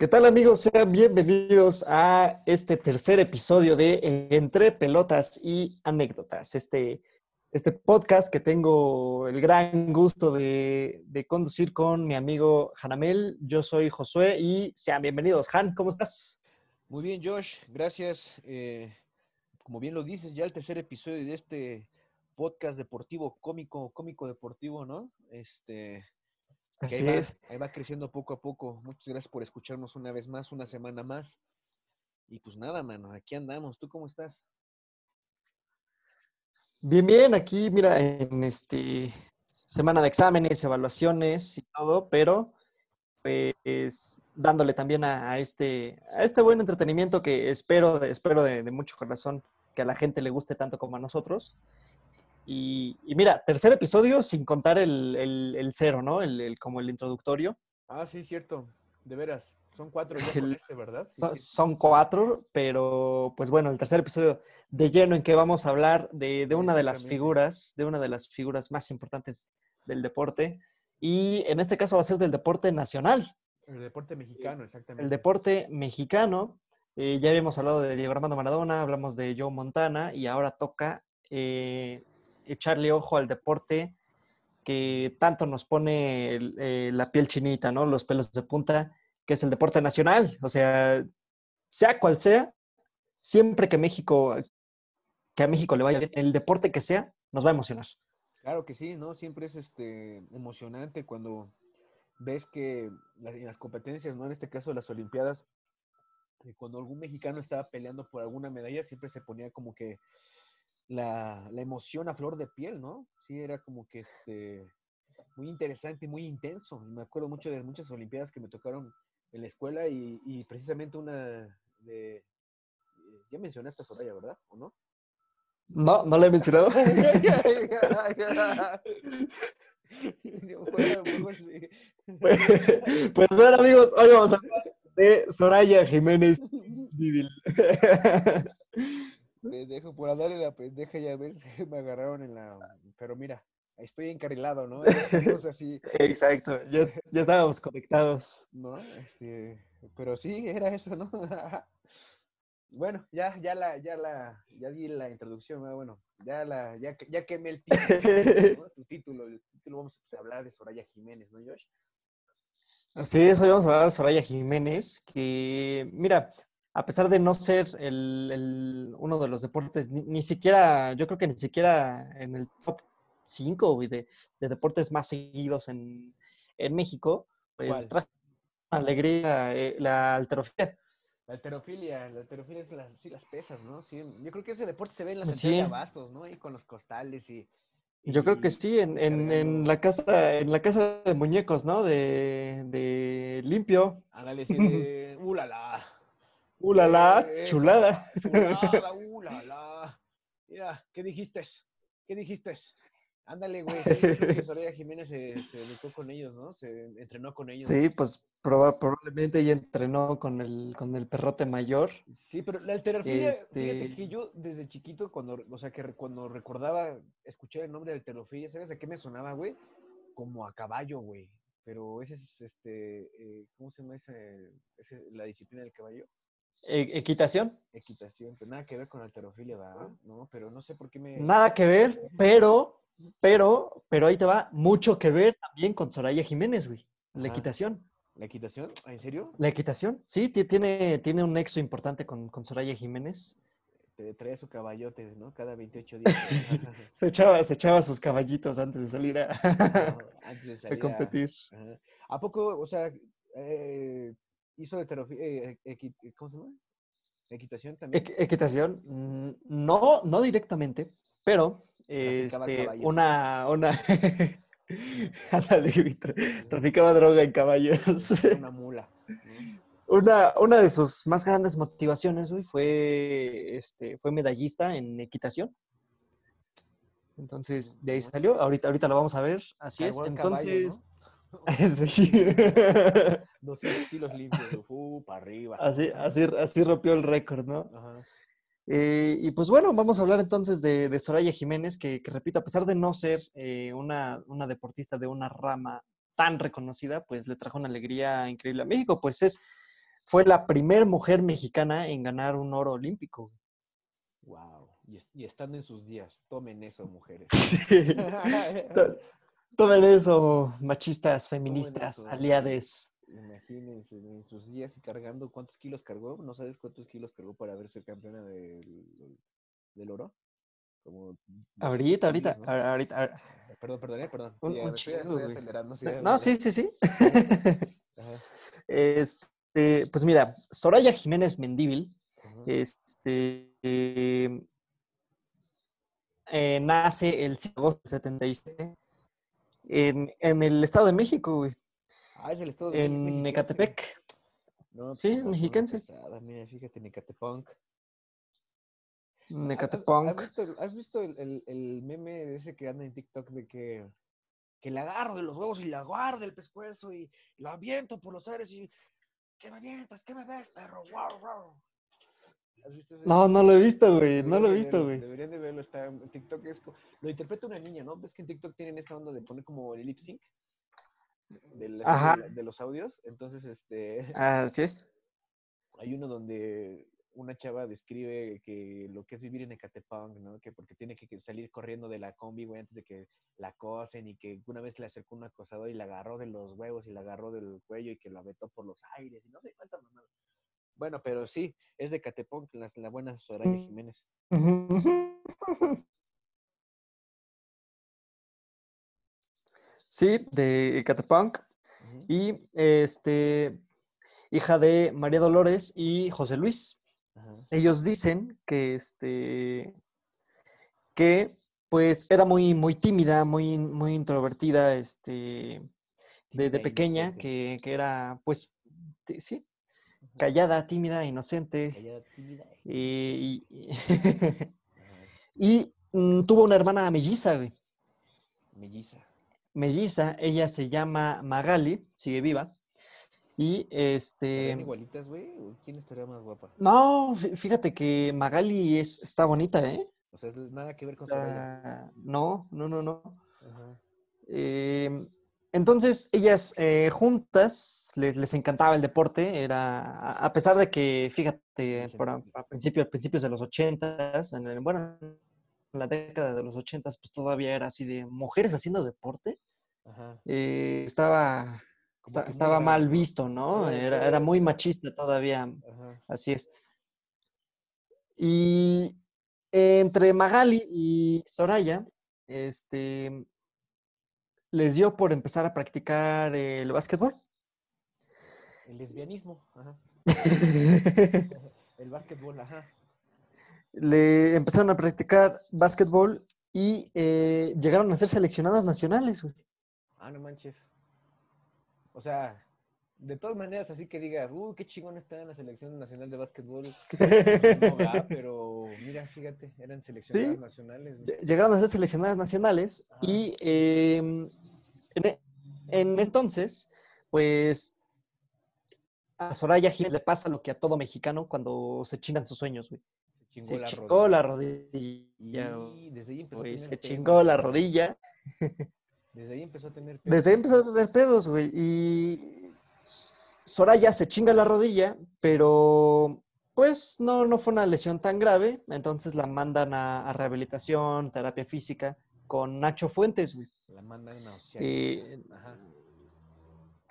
¿Qué tal amigos? Sean bienvenidos a este tercer episodio de Entre Pelotas y Anécdotas, este, este podcast que tengo el gran gusto de, conducir con mi amigo Hanamel. Yo soy Josué y sean bienvenidos. Han, ¿cómo estás? Muy bien, Josh, gracias. Eh, como bien lo dices, ya el tercer episodio de este podcast deportivo, cómico, cómico deportivo, ¿no? Este, Así es. Ahí va creciendo poco a poco. Muchas gracias por escucharnos una vez más, una semana más. Y pues nada, mano, aquí andamos. ¿Tú cómo estás? Bien, bien, aquí, mira, en este semana de exámenes, evaluaciones y todo, pero pues dándole también a, este, a este buen entretenimiento que espero, espero de, de mucho corazón que a la gente le guste tanto como a nosotros. Y, mira, tercer episodio sin contar el, cero, ¿no? El, como el introductorio. Ah, sí, cierto. De veras. Son cuatro ya este, ¿verdad? Son cuatro, pero pues bueno, el tercer episodio de lleno en que vamos a hablar de, una de las figuras, de una de las figuras más importantes del deporte. Y en este caso va a ser del deporte nacional. El deporte mexicano, exactamente. El deporte mexicano. Eh, ya habíamos hablado de Diego Armando Maradona, hablamos de Joe Montana y ahora toca eh, echarle ojo al deporte que tanto nos pone eh, la piel chinita, ¿no? Los pelos de punta, que es el deporte nacional. O sea, sea cual sea, siempre que México, que a México le vaya el deporte que sea, nos va a emocionar. Claro que sí, ¿no? Siempre es este emocionante cuando ves que en las competencias, ¿no? En este caso las Olimpiadas, eh, cuando algún mexicano estaba peleando por alguna medalla, siempre se ponía como que la, la, emoción a flor de piel, ¿no? Sí, era como que este, muy interesante, muy intenso. Me acuerdo mucho de muchas Olimpiadas que me tocaron en la escuela y, y precisamente una de... Ya mencionaste a Soraya, ¿verdad? ¿O no? No, no la he mencionado. pues, pues bueno, amigos, hoy vamos a hablar de Soraya Jiménez Pendejo, por darle la pendeja, ya ves, me agarraron en la. Pero mira, estoy encarrilado, ¿no? así. Exacto, ya, ya estábamos conectados. ¿No? Este, pero sí, era eso, ¿no? bueno, ya, ya la, ya la, ya di la introducción, bueno, ya la, ya, ya quemé el título, ¿no? tu título, el título vamos a hablar de Soraya Jiménez, ¿no, Josh? Así es, hoy vamos a hablar de Soraya Jiménez, que, mira, a pesar de no ser el, uno de los deportes, ni, siquiera, yo creo que ni siquiera en el top 5 de, de deportes más seguidos en, México, pues trae alegría eh, la alterofilia. La alterofilia, la alterofilia es las, sí, las pesas, ¿no? Sí, yo creo que ese deporte se ve en las sí. de abastos, ¿no? Y con los costales y... yo creo que sí, en, en, en, la casa, en la casa de muñecos, ¿no? De, de limpio. Ándale, sí, de... ¡Uh, ¡Uh, la, chulada! Chulada, ¡uh, la, Mira, ¿qué dijiste? ¿Qué dijiste? Ándale, güey. Sí, Soraya Jiménez se, se educó con ellos, ¿no? Se entrenó con ellos. Sí, pues probablemente ella entrenó con el, con el perrote mayor. Sí, pero la alterofilia, este... fíjate que yo desde chiquito, cuando, o sea, que cuando recordaba escuchar el nombre de alterofilia, ¿sabes de qué me sonaba, güey? Como a caballo, güey. Pero ese es, este, eh, ¿cómo se llama ese, ese, la disciplina del caballo? E, ¿Equitación? Equitación, pero nada que ver con alterofilia, ¿verdad? No, pero no sé por qué me... Nada que ver, pero, pero, pero ahí te va, mucho que ver también con Soraya Jiménez, güey, la equitación. ¿La equitación? ¿En serio? La equitación, sí, tiene, tiene un nexo importante con, con Soraya Jiménez. Te trae su caballote, ¿no? Cada 28 días. se, echaba, se echaba sus caballitos antes de salir a, antes de salir a competir. A... ¿A poco, o sea, eh, hizo eh, ¿cómo se llama? ¿Equitación también? equitación, no, no directamente, pero este, una, una, traficaba droga en caballos. Una mula. Una, una de sus más grandes motivaciones, güey, fue, este, fue medallista en equitación. Entonces, de ahí salió. Ahorita, ahorita lo vamos a ver. Así es. Entonces, Sí. 200 kilos limpios, uh, para arriba. Así, así, así rompió el récord, ¿no? Ajá. Eh, y pues bueno, vamos a hablar entonces de, de Soraya Jiménez, que, que repito, a pesar de no ser eh, una, una deportista de una rama tan reconocida, pues le trajo una alegría increíble a México, pues es, fue la primera mujer mexicana en ganar un oro olímpico. Wow. Y, es- y estando en sus días, tomen eso, mujeres. Sí. Tomen eso, machistas, feministas, aliades. Imagínense, en sus días y cargando, ¿cuántos kilos cargó? ¿No sabes cuántos kilos cargó para verse campeona del, del oro? Como 200 Ahorita, ahorita, ahorita. ahorita- Perdón, perdón, eh, perdón. Un- Sí, ya un me estoy, ya chingo, estoy güey. acelerando. sí, No, sí, sí, sí. Ajá, Este, pues mira, Soraya Jiménez Mendíbil, ajá. este, eh, eh, nace el 5 de agosto del 77 en, en el Estado de México, güey, Ah, es el estado de México, es en mexiquense. Ecatepec. No, Sí, pues, es mexiquense. pesada, Mira, fíjate, Ecatepunk. En ¿Has- ¿Has, visto, el- has visto el, el- el meme de ese que anda en TikTok de que, que la agarro de los huevos y la guardo del pescuezo y la aviento por los aires y ¿qué me avientas? ¿Qué me ves, perro? ¡Wow, wow! ¿Has visto ese? No, no lo he visto, güey, no lo he visto, güey. Deberían de verlo, está en TikTok, es lo interpreta una niña, ¿no? ¿Ves que en TikTok tienen esta onda de poner como el lip sync? Ajá. de, la- de los audios, entonces este Así es. hay uno donde una chava describe que lo que es vivir en Ecatepec, ¿no? Que porque tiene que que salir corriendo de la combi, güey, antes de que la acosen y que una vez le acercó un acosador y la agarró de los huevos y la agarró del cuello y que la vetó por los aires y no sé cuánta mamada. Bueno, pero sí, es de Ecatepec, la, la buena Soraya Mm. Jiménez. Sí, de Ecatepunk. Ujú, Y este, hija de María Dolores y José Luis. Ellos dicen que este que pues era muy muy tímida, muy muy introvertida, este de, pequeña, que, que era pues sí, callada, tímida, inocente. Callada, tímida e Y, y, mm, tuvo una hermana melliza, güey. Melliza. Melliza, ella se llama Magali, sigue viva. Y ¿Estarían este. igualitas, güey? ¿O ¿Quién estaría más guapa? No, fí- fíjate que Magali es, está bonita, ¿eh? O sea, nada que ver con Soraya. Ah, no, no, no, no. Ajá. Em, entonces, ellas eh, juntas les, les encantaba el deporte, era, a pesar de que, fíjate, por a, a principio- a principios de los ochentas, en el- bueno, en la década de los ochentas, pues todavía era así de mujeres haciendo deporte, Ajá. eh, estaba, estaba mal visto, ¿no? Era- Era, era- era muy machista todavía, Ajá. así es. Y entre Magali y Soraya, este, les dio por empezar a practicar el básquetbol. El lesbianismo. Ajá. El básquetbol, ajá. Le empezaron a practicar básquetbol y eh, llegaron a ser seleccionadas nacionales, güey. Ah, no manches. O sea, de todas maneras, así que digas, uh, qué chingón está en la selección nacional de básquetbol. No va, pero mira, fíjate, eran seleccionadas Sí. nacionales. Llegaron a ser seleccionadas nacionales Ajá. y em, en, e- en entonces, pues a Soraya Jiménez le pasa lo que a todo mexicano cuando se chingan sus sueños, güey. Se chingó Se la chingó rodilla. la rodilla, güey. Y desde ahí empezó a tener se pedos, chingó la rodilla. Desde ahí empezó a tener pedos. Desde ahí empezó a tener pedos, güey. Y Soraya se chinga la rodilla, pero pues no, no fue una lesión tan grave. Entonces la mandan a, a rehabilitación, terapia física, con Nacho Fuentes, güey. La mandan a Eh, Ajá.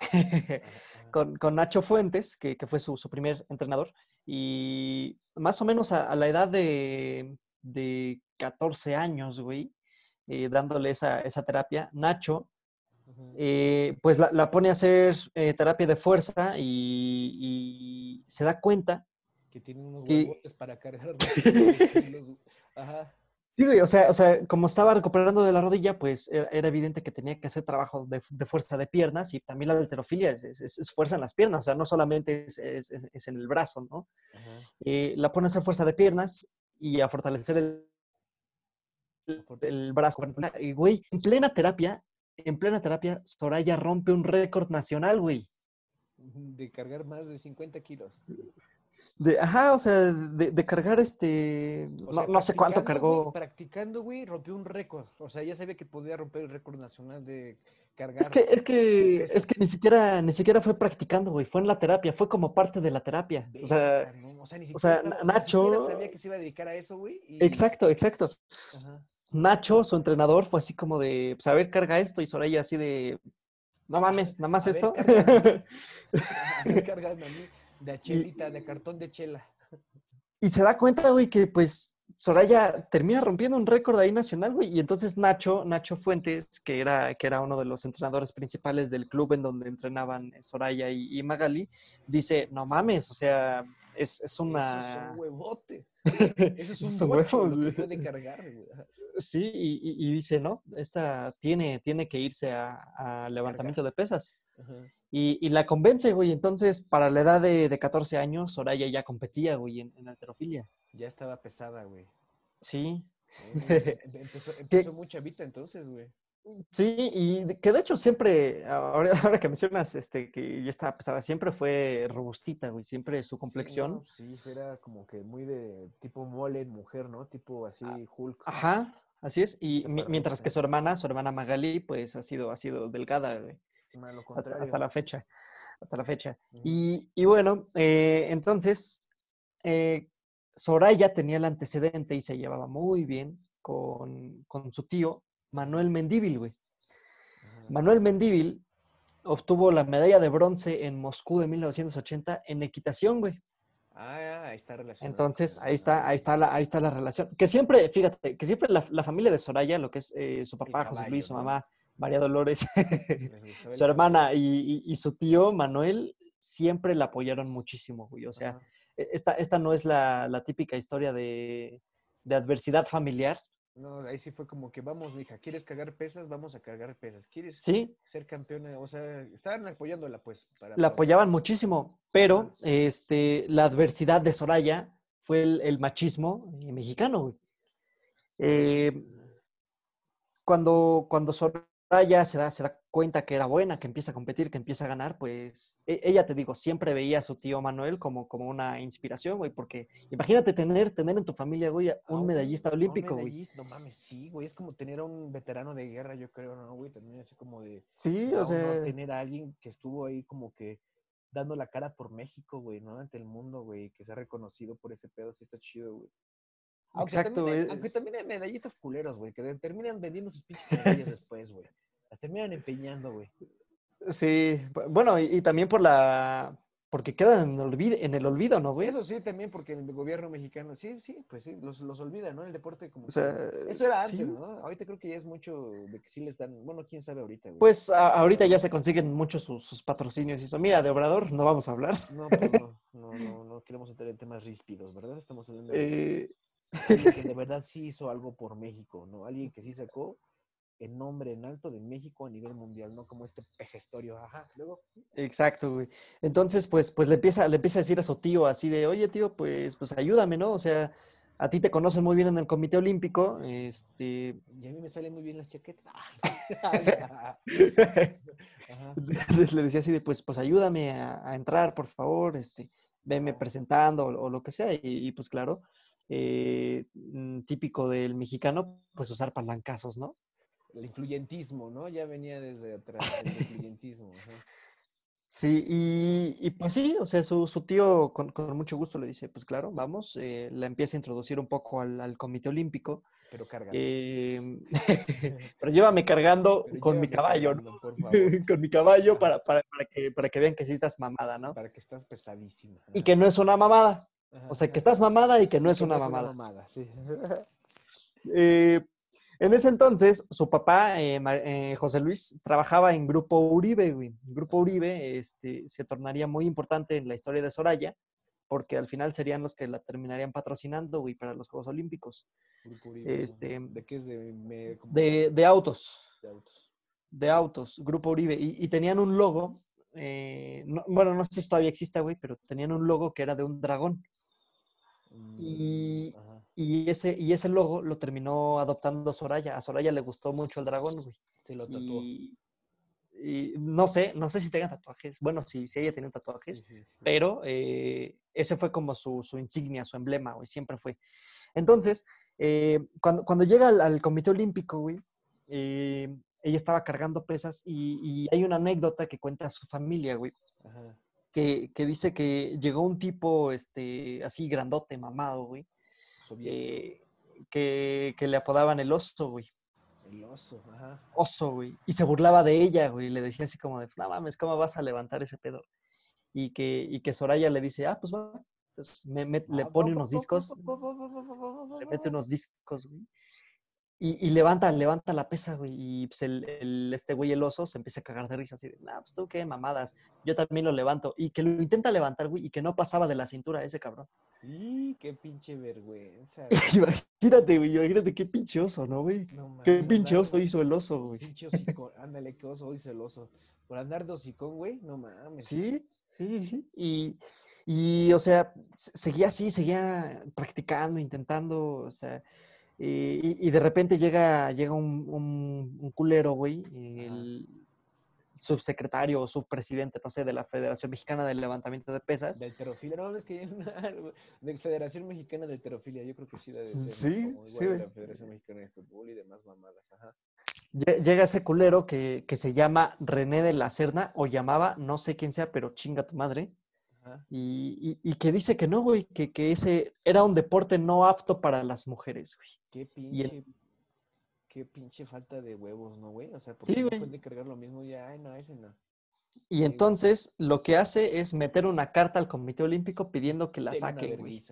ajá, ajá. con, con Nacho Fuentes, que, que fue su, su primer entrenador. Y más o menos a, a la edad de, de 14 años, güey, eh, dándole esa, esa terapia, Nacho eh, pues la, la pone a hacer eh, terapia de fuerza y, y se da cuenta. Que tienen unos huevotes para cargar. Ajá. Sí, güey, o sea, o sea, como estaba recuperando de la rodilla, pues era, era evidente que tenía que hacer trabajo de, de fuerza de piernas y también la alterofilia es, es- es fuerza en las piernas, o sea, no solamente es, es- en el brazo, ¿no? Ajá. Eh, la pone a hacer fuerza de piernas y a fortalecer el, el- el brazo. Y, güey, en plena terapia, en plena terapia, Soraya rompe un récord nacional, güey. De cargar más de 50 kilos. De, ajá, o sea, de, de cargar este. O no, sea, no sé cuánto güey, cargó. practicando, güey, rompió un récord. O sea, ya sabía que podía romper el récord nacional de cargar. Es que, es que, es que ni siquiera, ni siquiera fue practicando, güey. Fue en la terapia, fue como parte de la terapia. O sea, no, o sea, ni o sea, siquiera- Na- ni siquiera Nacho- sabía que se iba a dedicar a eso, güey. y- exacto, exacto. Ajá. Nacho, su entrenador, fue así como de, pues a ver, carga esto. Y Soraya así de, no mames, nada más A ver, esto. A ver, cárgame a de chelita, de cartón de chela. Y se da cuenta, güey, que pues Soraya termina rompiendo un récord ahí nacional, güey. Y entonces Nacho, Nacho Fuentes, que era, que era uno de los entrenadores principales del club en donde entrenaban Soraya y, y Magali, dice, no mames, o sea, es, es Eso una... es un huevote. Eso es un huevo, lo que güey. puede cargar, güey. Sí, y, dice, no, esta tiene, tiene que irse a, a levantamiento de pesas. Ajá. Y, y la convence, güey. Entonces, para la edad de, de 14 años, Soraya ya competía, güey, en, en alterofilia. Ya estaba pesada, güey. Sí, Eh, Empezó, empezó muy chavita entonces, güey. Sí, y que de hecho siempre, ahora, ahora que mencionas este, que ya estaba pesada, siempre fue robustita, güey, siempre su complexión. Sí, no, sí, era como que muy de tipo mole mujer, ¿no? Tipo así Hulk. Ajá, así es. Y mientras que su hermana, su hermana Magali, pues ha sido, ha sido delgada, güey, lo hasta, la fecha, hasta la fecha. Y, y bueno, eh, entonces, eh, Soraya tenía el antecedente y se llevaba muy bien con, con su tío, Manuel Mendíbil, güey. Manuel Mendíbil obtuvo la medalla de bronce en Moscú de 1980 en equitación, güey. Ah, ahí está relacionado. Entonces, ahí está, ahí está la, ahí está la relación. Que siempre, fíjate, que siempre la, la familia de Soraya, lo que es eh, su papá, José Luis, su ¿no? María Dolores, su hermana y, y- y su tío Manuel, siempre la apoyaron muchísimo, güey. O sea, Ajá. e- esta, esta no es la, la típica historia de, de adversidad familiar, No, ahí sí fue como que vamos, mija, ¿quieres cargar pesas? Vamos a cargar pesas. ¿Quieres ¿sí? ser campeona? O sea, estaban apoyándola, pues. Para, la apoyaban muchísimo, pero este, la adversidad de Soraya fue el, el machismo eh, mexicano, güey. Eh, cuando, cuando Soraya se da, se da cuenta que era buena, que empieza a competir, que empieza a ganar, pues e- ella, te digo, siempre veía a su tío Manuel como, como una inspiración, güey, porque imagínate tener, tener en tu familia, güey, a a un medallista olímpico, güey. medallista, No mames, sí, güey. Es como tener a un veterano de guerra, yo creo, ¿no, güey? También así como de. Sí, o sea, tener a alguien que estuvo ahí como que dando la cara por México, güey, ¿no? Ante el mundo, güey, que se ha reconocido por ese pedo, sí está chido, güey. Aunque exacto, güey. aunque también hay medallistas culeros, güey, que terminan vendiendo sus pinches medallas después, güey. Las terminan empeñando, güey. Sí, bu- bueno, y, y también por la, porque quedan en, olvid- en el olvido, ¿no, güey? Eso sí, también porque el gobierno mexicano, sí, sí, pues sí, los, los olvida, ¿no? El deporte como O sea, que- Eso era antes, sí. ¿no? Ahorita creo que ya es mucho de que sí les dan, bueno, quién sabe ahorita, güey. Pues a- ahorita ya se consiguen muchos sus, sus patrocinios y eso. Mira, de Obrador no vamos a hablar. No, pues no, no, no, no queremos entrar en temas ríspidos, ¿verdad? Estamos hablando de Eh, alguien que de verdad sí hizo algo por México, ¿no? Alguien que sí sacó el nombre en alto de México a nivel mundial, no como este pejestorio, ajá. Luego, exacto, güey. Entonces, pues, pues le empieza, le empieza a decir a su tío así de, oye, tío, pues, pues ayúdame, ¿no? O sea, a ti te conocen muy bien en el Comité Olímpico, este, y a mí me salen muy bien las chaquetas. Le decía así de, pues, pues ayúdame a, a entrar, por favor, este, veme presentando o, o lo que sea. Y, y, pues claro, eh, mm, típico del mexicano, pues usar palancazos, ¿no? El influyentismo, ¿no? Ya venía desde atrás, el influyentismo. Sí, y, y pues sí, o sea, su, su tío con, con mucho gusto le dice, pues claro, vamos, eh, la empieza a introducir un poco al, al Comité Olímpico, Pero carga. em, pero llévame cargando Pero con mi caballo, ¿no? cargando, por favor, con mi caballo para, para, para que, para que vean que sí estás mamada, ¿no? para que estás pesadísima. Y que no es una mamada, Ajá, o sea, que estás mamada y que no es que una mamada. mamada, sí. Eh, en ese entonces, su papá, eh, eh, José Luis, trabajaba en Grupo Uribe, güey. Grupo Uribe este, se tornaría muy importante en la historia de Soraya, porque al final serían los que la terminarían patrocinando, güey, para los Juegos Olímpicos. Grupo Uribe. Este, ¿De qué es? De, me- como De, de autos, de autos. de autos, Grupo Uribe. Y, y tenían un logo, eh, no- bueno, no sé si todavía existe, güey, pero tenían un logo que era de un dragón. Mm, Y- ajá. Y ese, y ese logo lo terminó adoptando Soraya. A Soraya le gustó mucho el dragón, güey. Se lo tatuó. Y, y no sé, no sé si tenga tatuajes. Bueno, sí, sí ella tiene tatuajes, pero eh, ese fue como su, su insignia, su emblema, güey, siempre fue. Entonces, eh, cuando, cuando llega al, al Comité Olímpico, güey, eh, ella estaba cargando pesas y, y hay una anécdota que cuenta su familia, güey, Ajá. que, que dice que llegó un tipo, este, así grandote, mamado, güey. Eh, que, que le apodaban el oso, güey. El oso, ajá. oso, güey. Y se burlaba de ella, güey. Le decía así como de, pues, no mames, ¿cómo vas a levantar ese pedo? Y que, y que Soraya le dice, ah, pues va. Entonces me- me- le pone unos discos, le mete unos discos, güey. Y, y levanta, levanta la pesa, güey. Y pues el, el- este güey, el oso, se empieza a cagar de risa así de, nah, pues tú qué mamadas. Yo también lo levanto. Y que lo intenta levantar, güey, y que no pasaba de la cintura ese cabrón. Y qué pinche vergüenza. güey. Imagínate, güey, imagínate qué pinche oso, ¿no, güey? No Qué pinche oso hizo el oso, güey. Pinche hocicón. Ándale, qué oso hizo el oso. Por andar de hocicón, güey. No mames. Sí, sí, sí, sí. Y, y, o sea, se- seguía así, seguía practicando, intentando, o sea, y, y de repente llega, llega un, un- un culero, güey, el subsecretario o subpresidente, no sé, de la Federación Mexicana del Levantamiento de Pesas. De alterofilia. No mames que hay una de Federación Mexicana de Alterofilia. Yo creo que sí debe de. Sí, Como sí, igual de la Federación Mexicana de Fútbol y demás mamadas. Ajá. Llega ese culero que, que se llama René de la Serna, o llamaba, no sé quién sea, pero chinga tu madre. Y, y- y que dice que no, güey, que, que ese era un deporte no apto para las mujeres, güey. Qué el- pinche. Qué pinche falta de huevos, ¿no, güey? O sea, Sí, porque no puede cargar lo mismo ya. Ay, no, ese no. Y Sí, entonces lo que hace es meter una carta al Comité Olímpico pidiendo que la saquen, güey.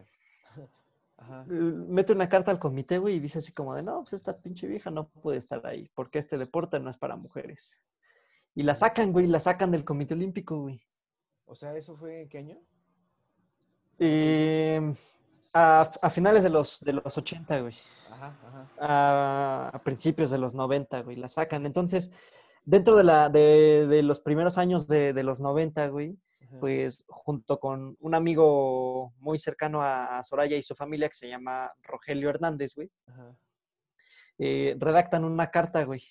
Ajá. Mete una carta al comité, güey, y dice así como de, no, pues esta pinche vieja no puede estar ahí, porque este deporte no es para mujeres. Y la sacan, güey, la sacan del Comité Olímpico, güey. O sea, ¿eso fue en qué año? Em, a, a finales de los, de los 80, güey. Ajá, ajá. a, a principios de los 90, güey, la sacan. Entonces, dentro de, la, de, de los primeros años de, de los 90, güey, ajá. pues junto con un amigo muy cercano a, a Soraya y su familia que se llama Rogelio Hernández, güey, Ajá. eh, redactan una carta, güey.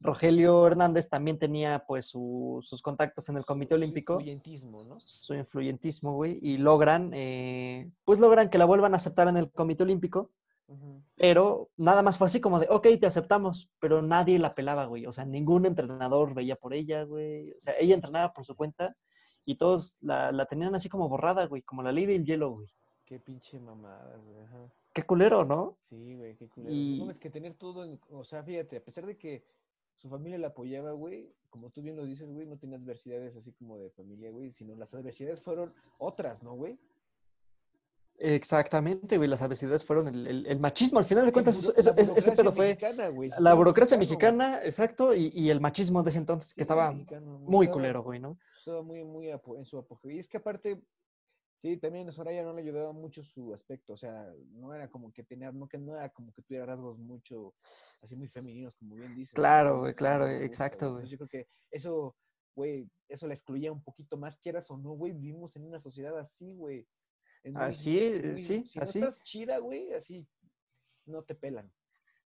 Rogelio Hernández también tenía pues su- sus contactos en el Comité Su- su Olímpico, influyentismo, ¿no? su influyentismo, güey, y logran, eh, pues logran que la vuelvan a aceptar en el Comité Olímpico, pero nada más fue así como de, ok, te aceptamos, pero nadie la pelaba, güey. O sea, ningún entrenador veía por ella, güey. O sea, ella entrenaba por su cuenta y todos la, la tenían así como borrada, güey, como la ley del hielo, güey. Qué pinche mamadas, güey. Ajá. Qué culero, ¿no? Sí, güey, qué culero. Y- No mames, que tener todo, en- o sea, fíjate, a pesar de que su familia la apoyaba, güey, como tú bien lo dices, güey, no tenía adversidades así como de familia, güey, sino las adversidades fueron otras, ¿no, güey? Exactamente, güey. Las adversidades fueron el, el- el machismo. Al final de cuentas, la eso- ese burocracia pedo fue mexicana, güey, la burocracia mexicana, exacto, y, y el machismo de ese entonces que estaba mexicano, muy estaba- culero, güey, ¿no? Estaba muy, muy en su apogeo. Y es que aparte, sí, también Soraya no le ayudaba mucho su aspecto, o sea, no era como que tenía, no, que no era como que tuviera rasgos mucho, así muy femeninos, como bien dices. Claro, güey, claro, no exacto, güey. Yo creo que eso, güey, eso la excluía un poquito más, quieras o no, güey, vivimos en una sociedad así, güey. Así, muy- eh, muy- sí, si así. no estás chida, güey, así, no te pelan.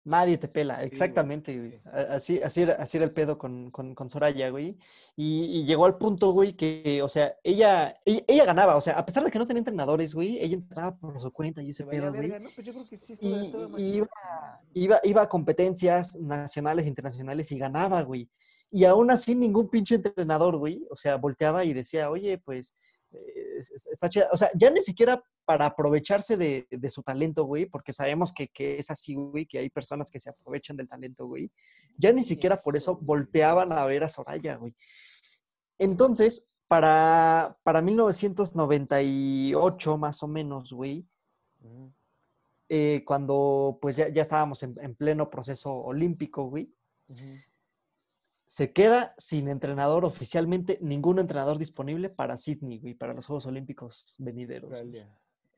Nadie te pela, exactamente, güey. sí. Así, así, era, así era el pedo con, con, con Soraya, güey. Y, y llegó al punto, güey, que, o sea, ella, ella, ella ganaba, o sea, a pesar de que no tenía entrenadores, güey, ella entrenaba por su cuenta y ese pedo, güey. verga, ¿no? Pues yo creo que sí estaba, Y, iba, iba, iba a competencias nacionales, internacionales y ganaba, güey. Y aún así ningún pinche entrenador, güey, o sea, volteaba y decía, oye, pues, es- es- está chida. O sea, ya ni siquiera para aprovecharse de, de su talento, güey, porque sabemos que, que es así, güey, que hay personas que se aprovechan del talento, güey. Ya ni siquiera por eso, volteaban a ver a Soraya, güey. Entonces, para, para 1998, más o menos, güey, eh, cuando pues ya, ya estábamos en, en pleno proceso olímpico, güey. Se queda sin entrenador oficialmente, ningún entrenador disponible para Sydney, güey, para los Juegos Olímpicos venideros.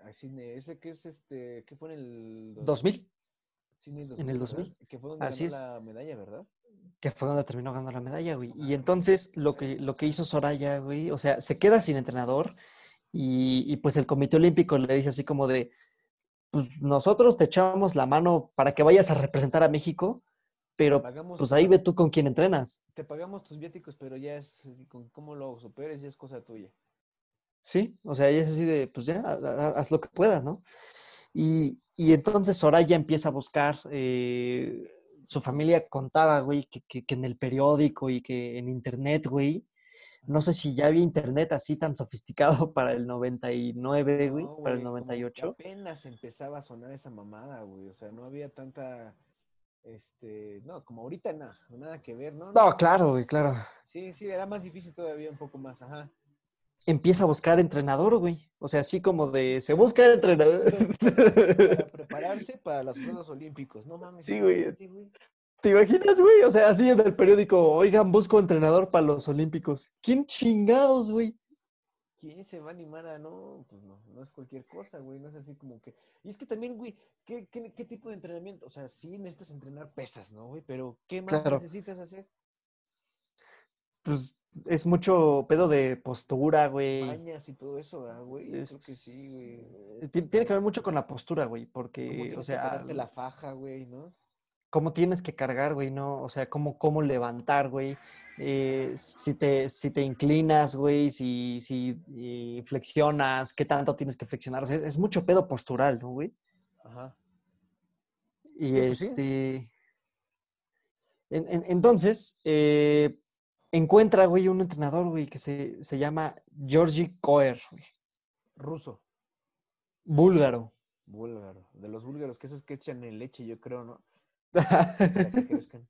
Así de- ese que es este, ¿qué fue en el dos- 2000, Sydney en el ¿verdad? 2000. Que fue donde Así ganó es. la medalla, ¿verdad? que fue donde terminó ganando la medalla, güey. Y entonces lo que, lo que hizo Soraya, güey, o sea, se queda sin entrenador y, y, pues el Comité Olímpico le dice así como de, pues nosotros te echamos la mano para que vayas a representar a México, pero Pagamos pues ahí ve tú con quién entrenas. Te pagamos tus viáticos, pero ya es eh, con cómo lo superes, ya es cosa tuya. Sí, o sea, ella es así de, pues ya, ha- ha- haz lo que puedas, ¿no? Y, y entonces Soraya empieza a buscar, eh, su familia contaba, güey, que, que- que en el periódico y que en internet, güey, no sé si ya había internet así tan sofisticado para el 99, güey, No, para el güey, como que 98. apenas empezaba a sonar esa mamada, güey. O sea, no había tanta, este, no, como ahorita nada, nada que ver, ¿no? No, claro, güey, claro. Sí, sí, era más difícil todavía, un poco más, ajá. Empieza a buscar entrenador, güey. O sea, así como de, se busca entrenador. Para prepararse para los Juegos Olímpicos, no mames. Sí, güey. ¿Te imaginas, güey? O sea, así en el periódico, oigan, busco entrenador para los Olímpicos. ¿Quién chingados, güey? ¿Quién se va a animar a no? Pues no, no es cualquier cosa, güey, no es así como que... Y es que también, güey, ¿qué, qué, qué tipo de entrenamiento? O sea, sí necesitas entrenar pesas, ¿no, güey? Pero ¿qué más Claro. necesitas hacer? Pues es mucho pedo de postura, güey. Mañas y todo eso, ¿verdad, güey? Yo creo que sí, Es- güey. eh, ti- Tiene que ver mucho con la postura, güey, porque, o sea, la faja, güey, ¿no? Cómo tienes que cargar, güey, ¿no? O sea, cómo, cómo levantar, güey. eh, si te, si te inclinas, güey, si, si eh, flexionas, qué tanto tienes que flexionar. O sea, es mucho pedo postural, ¿no, güey? Ajá. Y sí. este. en- en- entonces, eh, encuentra, güey, un entrenador, güey, que se, se llama Georgi Koer, güey, Ruso, búlgaro. búlgaro. De los búlgaros, que esos que echan en leche, yo creo, ¿no?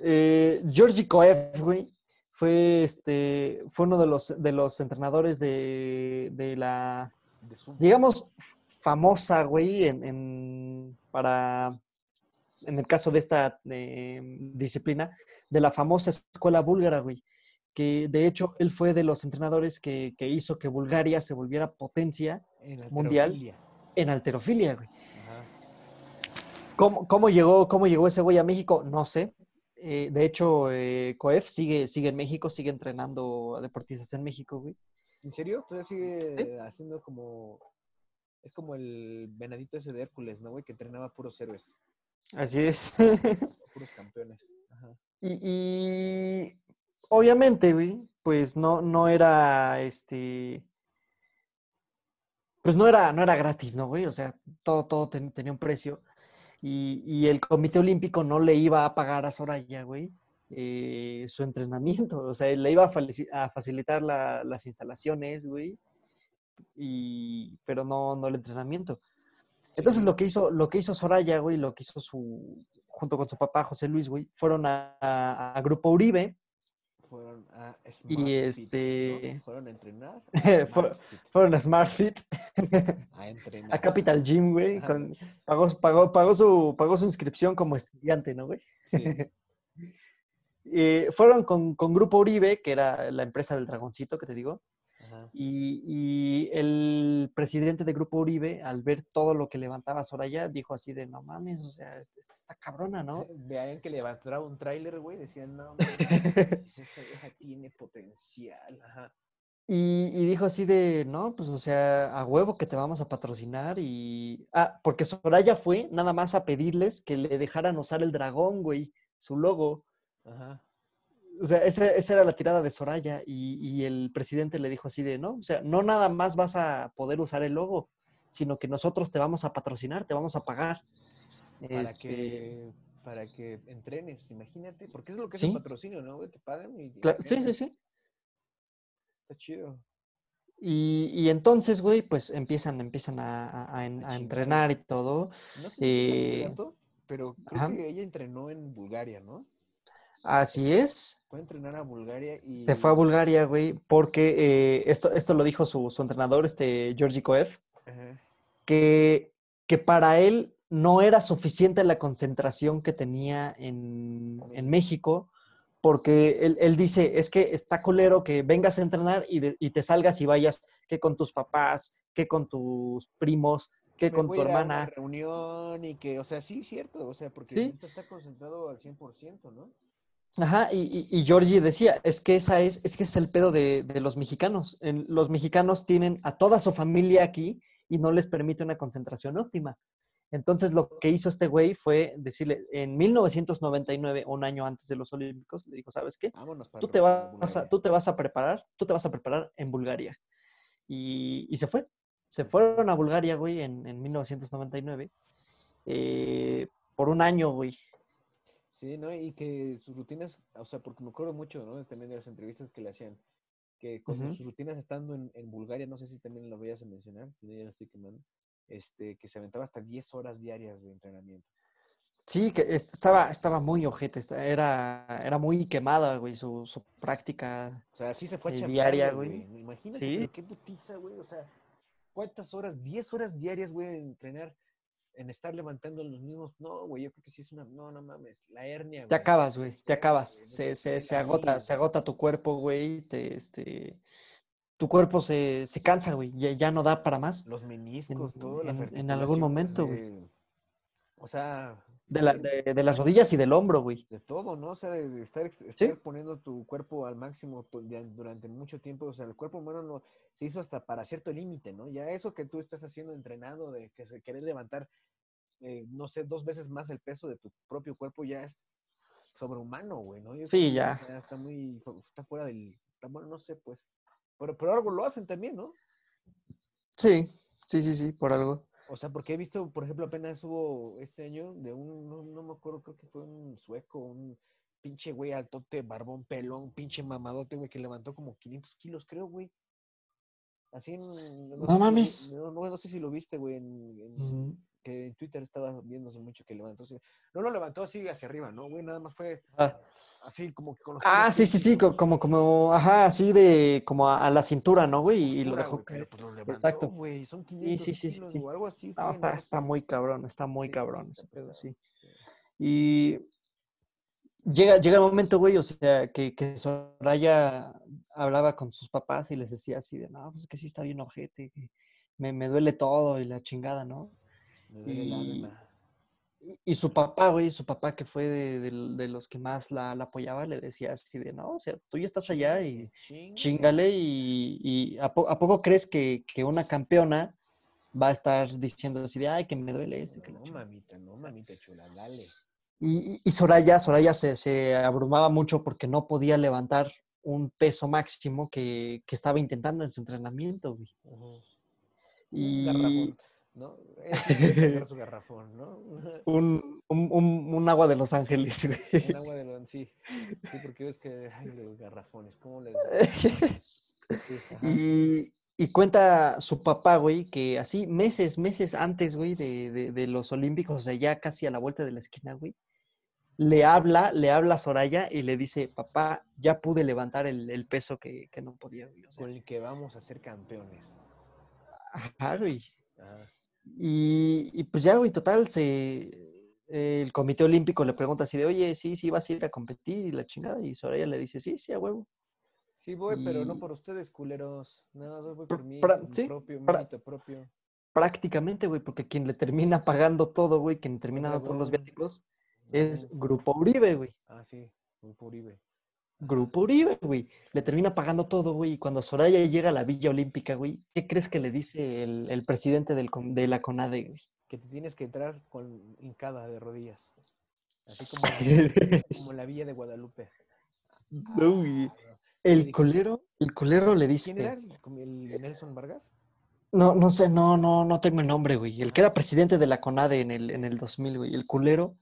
Eh, Georgi Koev, güey, fue, este, fue uno de los, de los entrenadores de, de la, De digamos, famosa, güey, en, en- para, en el caso de esta eh, disciplina, de la famosa escuela búlgara, güey, que de hecho él fue de los entrenadores que, que hizo que Bulgaria se volviera potencia En mundial. en alterofilia, güey. ¿Cómo, cómo llegó, ¿Cómo llegó ese güey a México? No sé. Eh, de hecho, eh, Coef sigue, sigue en México, sigue entrenando a deportistas en México, güey. ¿En serio? Todavía sigue haciendo como... Es como el venadito ese de Hércules, ¿no, güey? Que entrenaba puros héroes, Así es. puros campeones. Ajá. y, y obviamente, güey, pues no, no era este. Pues no era, no era gratis, ¿no, güey? O sea, todo, todo ten- tenía un precio. Y, y el Comité Olímpico no le iba a pagar a Soraya, güey, eh, su entrenamiento. O sea, le iba a, facilitar la- las instalaciones, güey. Y, pero no, no el entrenamiento. Entonces lo que hizo, lo que hizo Soraya, güey, lo que hizo su, junto con su papá José Luis, güey, fueron a, a- a Grupo Uribe, Fueron a Y Smart Fit, este- ¿no? Fueron a entrenar. Smart Fit, fueron a SmartFit, a entrenar. a Capital Gym, güey, con- pagó, pagó, pagó, su, pagó su inscripción como estudiante, ¿no, güey? Sí. Eh, fueron con, con Grupo Uribe, que era la empresa del dragoncito que te digo, Ajá. y, y el presidente de Grupo Uribe, al ver todo lo que levantaba Soraya, dijo así de, no mames, o sea, esta esta está cabrona, ¿no? Veían que levantaba un tráiler, güey, decían, no, esa vieja tiene potencial. Ajá. Y, y dijo así de, no, pues o sea, a huevo que te vamos a patrocinar y... Ah, porque Soraya fue nada más a pedirles que le dejaran usar el dragón, güey, su logo. Ajá. O sea, esa, esa era la tirada de Soraya y, y el presidente le dijo así de, no, o sea, no nada más vas a poder usar el logo, sino que nosotros te vamos a patrocinar, te vamos a pagar. Para Este, que para que entrenes, imagínate, porque es lo que es el patrocinio, ¿no, güey? Te pagan y... y cla- sí, sí, sí. Está chido. Y, y entonces, güey, pues empiezan, empiezan a, a- entrenar y todo. No sé si Eh, dato, pero creo ajá. que ella entrenó en Bulgaria, ¿no? Así es. Fue a entrenar a Bulgaria y... Se fue a Bulgaria, güey, porque eh, esto, esto lo dijo su, su entrenador, este Georgi Koev, Ajá. que, que para él no era suficiente la concentración que tenía en, en México, porque él, él dice, es que está culero que vengas a entrenar y, de- y te salgas y vayas que con tus papás, que con tus primos, que me con voy tu a ir a una hermana. reunión y que, o sea, sí, cierto, o sea, porque Sí. está concentrado al 100%, ¿no? Ajá, y, y, y Georgie decía, es que esa es, es que es el pedo de, de los mexicanos. En- los mexicanos tienen a toda su familia aquí y no les permite una concentración óptima. Entonces lo que hizo este güey fue decirle, en 1999, un año antes de los Olímpicos, le dijo, ¿sabes qué? Tú te, vas a, tú te vas a preparar, tú te vas a preparar en Bulgaria. Y, se fue. Se fueron a Bulgaria, güey, en, en 1999. Eh, por un año, güey. Sí, ¿no? Y que sus rutinas, o sea, porque me acuerdo mucho, ¿no? También de las entrevistas que le hacían, que con sus rutinas estando en, en, Bulgaria, no sé si también lo vayas a mencionar, ya lo estoy quemando, este, que se aventaba hasta 10 horas diarias de entrenamiento. Sí, que estaba, estaba muy ojete, era, era muy quemada, güey, su, su práctica. O sea, sí se fue a diaria, güey. Imagínate, ¿Sí? qué putiza, güey. O sea, ¿cuántas horas? 10 horas diarias, güey, en entrenar, en estar levantando los mismos. No, güey, yo creo que sí es una. No, no mames, la hernia. Te acabas, güey, te acabas. Se, se, se agota, se agota tu cuerpo, güey. Te, este, tu cuerpo se, se cansa, güey, ya, ya, no da para más. Los meniscos, todo. En, en algún momento, güey. O sea... De, la, de, de, las rodillas y del hombro, güey. De todo, ¿no? O sea, de, estar, estar poniendo tu cuerpo al máximo durante mucho tiempo. O sea, el cuerpo humano no, se hizo hasta para cierto límite, ¿no? Ya eso que tú estás haciendo entrenado, de que se querer levantar, eh, no sé, dos veces más el peso de tu propio cuerpo, ya es sobrehumano, güey, ¿no? sí, ya. Está muy, está fuera del, está, bueno, no sé, pues. Pero, pero algo lo hacen también, ¿no? Sí, sí, sí, sí, por algo. O sea, porque he visto, por ejemplo, apenas hubo este año de un, no, me acuerdo, creo que fue un sueco, un pinche güey altote, barbón, pelón, pinche mamadote, güey, que levantó como 500 kilos, creo, güey. Así en... No, mames. no, no, sé si lo viste, güey, en, que en Twitter estaba viéndose mucho que levantó. No lo levantó así hacia arriba, ¿no, güey? Nada más fue... Ah así como que con los Ah, sí, sí, sí, como, como, ajá, así de, como a, la cintura, ¿no, güey? Y lo dejó caer. Pues lo levantó, Exacto. güey, son 500 sí, sí, sí, sí. o algo así. No, está, está muy cabrón, está muy cabrón ese pedo, sí. Y llega, llega el momento, güey, o sea, que, que Soraya hablaba con sus papás y les decía así de, no, pues es que sí está bien ojete, que me, me duele todo y la chingada, ¿no? Me duele el alma. Y su papá, güey, su papá que fue de, los que más la, apoyaba, le decía así de, no, o sea, tú ya estás allá y chingale y, ¿a, poco crees que, una campeona va a estar diciendo así de, ay, que me duele este? No, mamita, no, mamita chula, dale. Y, y Soraya, Soraya se, abrumaba mucho porque no podía levantar un peso máximo que, estaba intentando en su entrenamiento, güey. Y... ¿no? su garrafón, ¿no? un, un, un, agua de Los Ángeles, güey. Un agua de Los sí. Sí, porque ves que, ay, los garrafones, ¿cómo les... y, y cuenta su papá, güey, que así meses, meses antes, güey, de, de, de, los Olímpicos, o sea, ya casi a la vuelta de la esquina, güey, le habla, le habla a Soraya y le dice, papá, ya pude levantar el, el peso que, que, no podía, güey. Con el que vamos a ser campeones. Ajá, güey. Y, pues ya, güey, total, se, el Comité Olímpico le pregunta así de, oye, sí, sí, vas a ir a competir y la chingada. Y Soraya le dice, sí, sí, a huevo. Sí voy, pero no por ustedes, culeros. No, voy por mí, propio, mérito propio. Prácticamente, güey, porque quien le termina pagando todo, güey, quien termina dando todos los viáticos, es Grupo Uribe, güey. Ah, sí, Grupo Uribe. Grupo Uribe, güey. Le termina pagando todo, güey. Y cuando Soraya llega a la Villa Olímpica, güey, ¿qué crees que le dice el, presidente del, de la CONADE, güey? Que te tienes que entrar con hincada de rodillas. Así como, como la Villa de Guadalupe. No, güey. El colero, el colero le dice. ¿Quién era? ¿El Nelson Vargas? No, no sé, no, no, no tengo el nombre, güey. El que era presidente de la CONADE en el, en el 2000, güey. El culero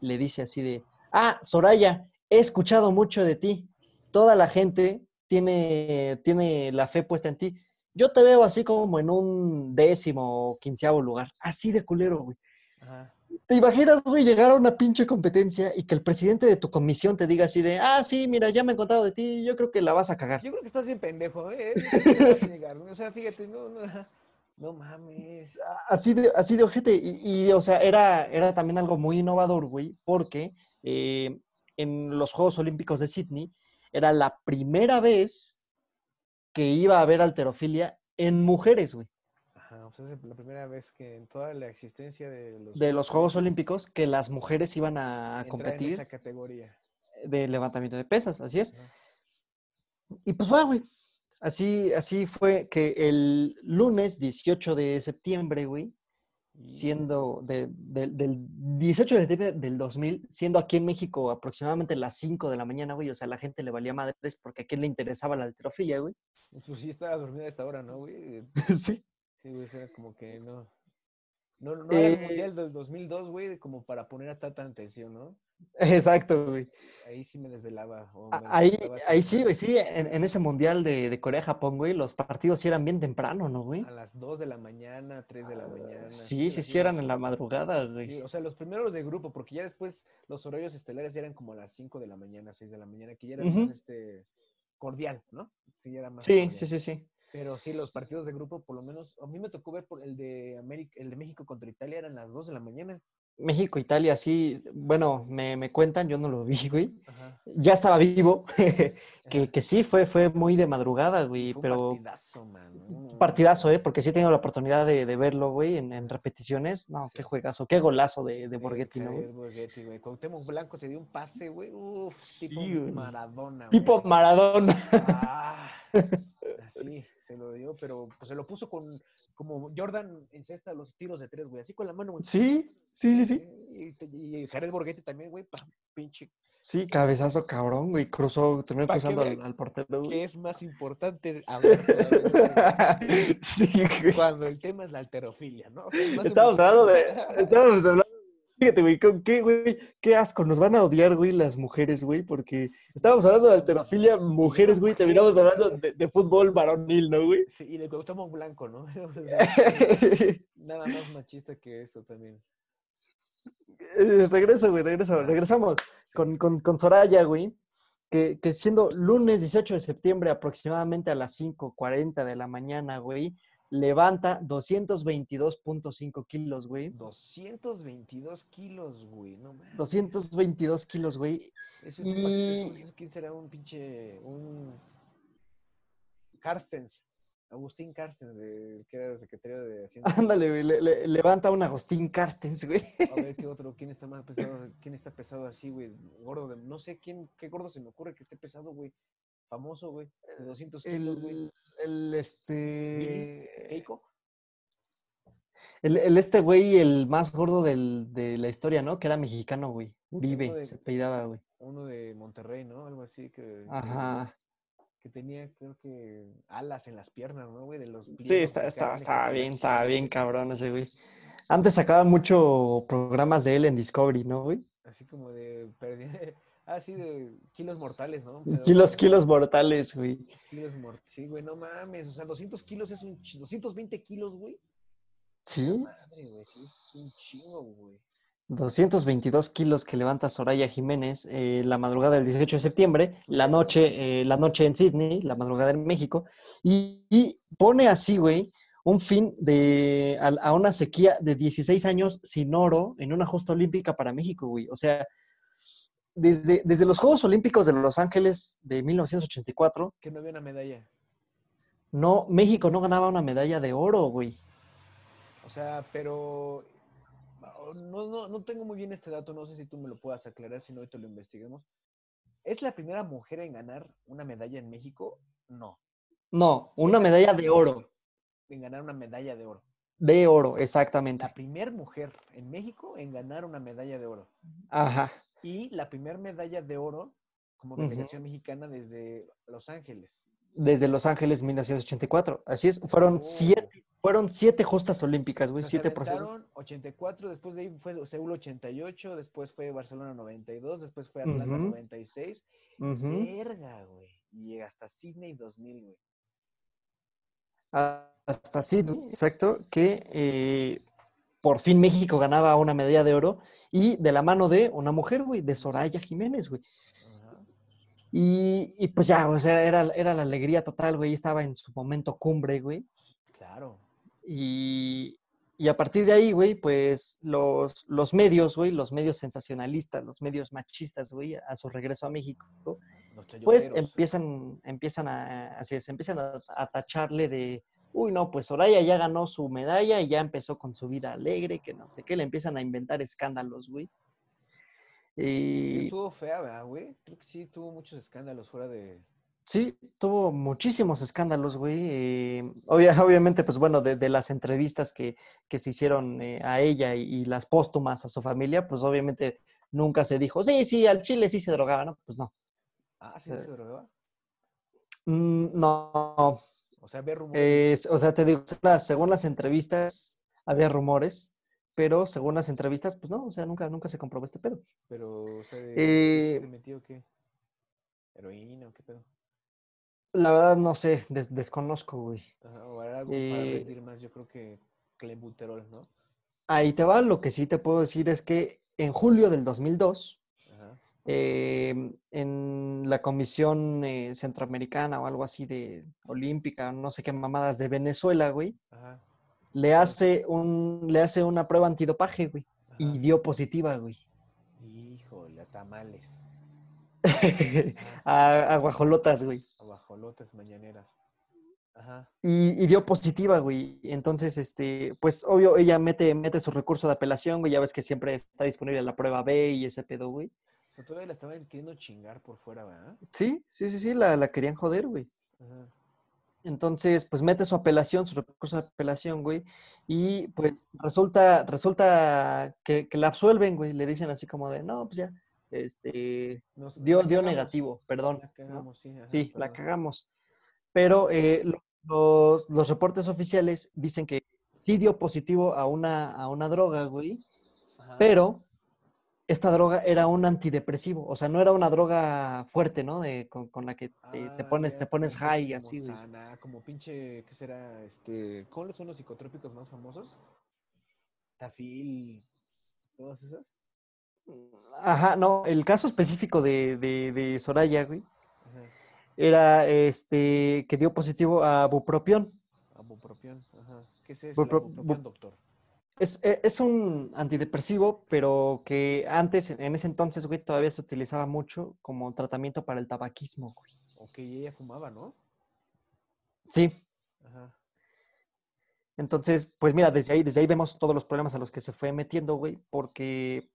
le dice así de, ah, Soraya, he escuchado mucho de ti. Toda la gente tiene, tiene la fe puesta en ti. Yo te veo así como en un décimo o quinceavo lugar. Así de culero, güey. ¿Te imaginas, güey, llegar a una pinche competencia y que el presidente de tu comisión te diga así de, ah, sí, mira, ya me han contado de ti, yo creo que la vas a cagar? Yo creo que estás bien pendejo, ¿eh? o sea, fíjate, no, no, no mames. Así de, así de ojete. Y, o sea, era, era también algo muy innovador, güey, porque eh, en los Juegos Olímpicos de Sydney, era la primera vez que iba a haber alterofilia en mujeres, güey. Ajá, o sea, es la primera vez que en toda la existencia de los, de los Juegos Olímpicos que las mujeres iban a competir. En esa categoría. De levantamiento de pesas, así es. Y pues va, güey. Así, así fue que el lunes 18 de septiembre, güey, siendo de- de- del 18 de septiembre del 2000, siendo aquí en México aproximadamente las 5 de la mañana, güey, o sea, la gente le valía madres porque a quién le interesaba la alterofilia, güey. Pues sí, estaba dormida a esta hora, ¿no, güey? sí. Sí, güey, era como que no. No, no era el Eh, mundial del 2002, güey, como para poner a tanta atención, ¿no? Exacto, güey. Ahí sí me desvelaba. me Ahí, sí, güey, sí, en, en ese mundial de, de Corea-Japón, güey, los partidos sí eran bien temprano, ¿no, güey? A las 2 de la mañana, 3 de la mañana. Ah, Sí, sí, las sí, eran en la madrugada, güey. Sí, o sea, los primeros de grupo, porque ya después los horarios estelares ya eran como a las 5 de la mañana, 6 de la mañana, que ya era más este cordial, ¿no? Sí, ya era más Sí, cordial. sí, sí, sí. Pero sí, los partidos de grupo, por lo menos, a mí me tocó ver por el de América, el de México contra Italia, eran las 2 de la mañana. México, Italia, sí, bueno, me, me cuentan, yo no lo vi, güey. Ajá. Ya estaba vivo, que, que sí, fue, fue muy de madrugada, güey, fue pero partidazo, man. partidazo, ¿eh? Porque sí he tenido la oportunidad de, de verlo, güey, en, en repeticiones. No, qué juegazo, qué golazo de, de Borghetti, ¿no, güey? Borghetti, güey. Cuauhtémoc Blanco se dio un pase, güey. Uf, Sí, tipo güey. Maradona, Tipo güey. Maradona. Ah, así se lo dio, pero pues se lo puso con como Jordan encesta los tiros de tres, güey, así con la mano, güey. Sí, sí, sí, sí. Y, y Jared Borghetti también, güey, pam, pinche. Sí, cabezazo cabrón, güey. Cruzó, terminó Pa' que cruzando al, portero, ¿Qué güey. es más importante hablar? Sí, güey. cuando el tema es la alterofilia, ¿no? Estamos hablando de. Estamos hablando. Fíjate, güey, ¿con qué, güey? Qué asco. Nos van a odiar, güey, las mujeres, güey, porque estábamos hablando de alterofilia, mujeres, güey, terminamos hablando de, de fútbol varonil, ¿no, güey? Sí, y de Cuauhtémoc Blanco, ¿no? Nada más machista que eso también. Eh, regreso, güey, regreso. Regresamos con, con, con Soraya, güey. Que, que siendo lunes 18 de septiembre, aproximadamente a las 5:40 de la mañana, güey, levanta 222.5 kilos, güey. 222 kilos, güey, no mames. 222 kilos, güey. Eso es, Y- eso- ¿Quién será un pinche. un. Carstens? Agustín Carstens, de, que era secretario de Hacienda. Ándale, güey. le- le- levanta un Agustín Carstens, güey. A ver qué otro, quién está más pesado, quién está pesado así, güey, gordo de, no sé quién, qué gordo se me ocurre que esté pesado, güey, famoso, güey, de 200 kilos, güey, El, este. Keiko, El, el este güey, el más gordo del- de la historia, ¿no? Que era mexicano, güey. Uribe, de- se apellidaba, güey. uno de Monterrey, ¿no? Algo así que, Ajá. que tenía, creo que, alas en las piernas, ¿no, güey? De los Sí, está, está, estaba bien, estaba bien cabrón ese güey. Antes sacaba mucho programas de él en Discovery, ¿no, güey? Así como de, ah, sí, de kilos mortales, ¿no? Pero- Kilos, kilos mortales, güey. Kilos mortales, sí, güey, no mames, o sea, 200 kilos es un, ch- 220 kilos, güey. Sí, Madre, güey, sí, es un chingo, güey. 222 kilos que levanta Soraya Jiménez eh, la madrugada del 18 de septiembre, la noche, eh, la noche en Sydney, la madrugada en México, y, y pone así, güey, un fin de, a, a una sequía de 16 años sin oro en una justa olímpica para México, güey. O sea, desde, desde los Juegos Olímpicos de Los Ángeles de 1984, Que no había una medalla. no, México no ganaba una medalla de oro, güey. O sea, pero no, no, no tengo muy bien este dato, no sé si tú me lo puedas aclarar, si no ahorita lo investigamos. ¿Es la primera mujer en ganar una medalla en México? No, No, una medalla de oro. en ganar una medalla de oro. De oro, exactamente. La primera mujer en México en ganar una medalla de oro. Ajá. Y la primera medalla de oro como delegación mexicana desde Los Ángeles. Desde Los Ángeles 1984. Así es, fueron Oh. siete, fueron siete justas olímpicas, güey, siete procesos. aventaron 84, después de ahí fue Seúl 88, después fue Barcelona 92, después fue Atlanta Ujú. 96. Ujú. Verga, güey. Y hasta Sydney 2000, güey. Hasta Sydney, exacto, que eh, por fin México ganaba una medalla de oro y de la mano de una mujer, güey, de Soraya Jiménez, güey. Y, y pues ya, o sea, era, era la alegría total, güey, estaba en su momento cumbre, güey. Claro. Y, y a partir de ahí, güey, pues los, los medios, güey, los medios sensacionalistas, los medios machistas, güey, a su regreso a México, Los pues empiezan, empiezan a, así es, empiezan a, a tacharle de, uy, no, pues Soraya ya ganó su medalla y ya empezó con su vida alegre, que no sé qué, le empiezan a inventar escándalos, güey. Y estuvo fea, ¿verdad, güey? Creo que sí tuvo muchos escándalos fuera de. Sí, tuvo muchísimos escándalos, güey. eh, obvia- obviamente, pues bueno, de, de las entrevistas que, que se hicieron eh, a ella y, y las póstumas a su familia, pues obviamente nunca se dijo, sí, sí, al chile sí se drogaba, ¿no? Pues no. Ah, sí, Eh, se drogaba. Mm, no, O sea, había rumores. o sea, te digo, según las, entrevistas había rumores, pero según las entrevistas, pues no, o sea, nunca, nunca se comprobó este pedo. Pero, o sea, Eh, ¿qué se metió qué? ¿Heroína o qué pedo? La verdad no sé, des- desconozco, güey. Ajá, o era algo para Eh, rendir más, yo creo que clenbuterol, ¿no? ahí te va, lo que sí te puedo decir es que en julio del 2002, Ajá. Eh, en la Comisión eh, Centroamericana o algo así de Olímpica, no sé qué mamadas de Venezuela, güey, Ajá. le hace, un, le hace una prueba antidopaje, güey, y dio positiva, güey. Híjole, a tamales, a, a guajolotas, güey. a guajolotes mañaneras. Ajá. Y, y dio positiva, güey. Entonces, este, pues obvio, ella mete, mete su recurso de apelación, güey. Ya ves que siempre está disponible la prueba B y ese pedo, güey. Sea, todavía la estaban queriendo chingar por fuera, ¿verdad? Sí, sí, sí, sí, la, la querían joder, güey. Ajá. Entonces, pues mete su apelación, su recurso de apelación, güey. Y pues resulta, resulta que, que la absuelven, güey. Le dicen así como de, no, pues ya, este, Nos- dio, dio negativo, perdón. La ¿no? cagamos, sí. ajá, Sí, la cagamos. Pero eh, lo- los, los reportes oficiales dicen que sí dio positivo a una, a una droga, güey, Ajá. pero esta droga era un antidepresivo, o sea, no era una droga fuerte, ¿no? De, con, con la que te, te Ah, pones, te pones como high, pinche así, güey. Mozana, como pinche, ¿qué será? Este, ¿cuáles son los psicotrópicos más famosos? Tafil, todas esas. Ajá, no, el caso específico de, de, de Soraya, güey, Ajá. era este que dio positivo a bupropión. Abupropión, ajá. ¿Qué es eso? Bu- el bu- abupropión, bu- doctor? Es, e- es un antidepresivo, pero que antes, en ese entonces, güey, todavía se utilizaba mucho como tratamiento para el tabaquismo, güey. Ok, ella fumaba, ¿no? Sí, Ajá. entonces, pues mira, desde ahí, desde ahí vemos todos los problemas a los que se fue metiendo, güey, porque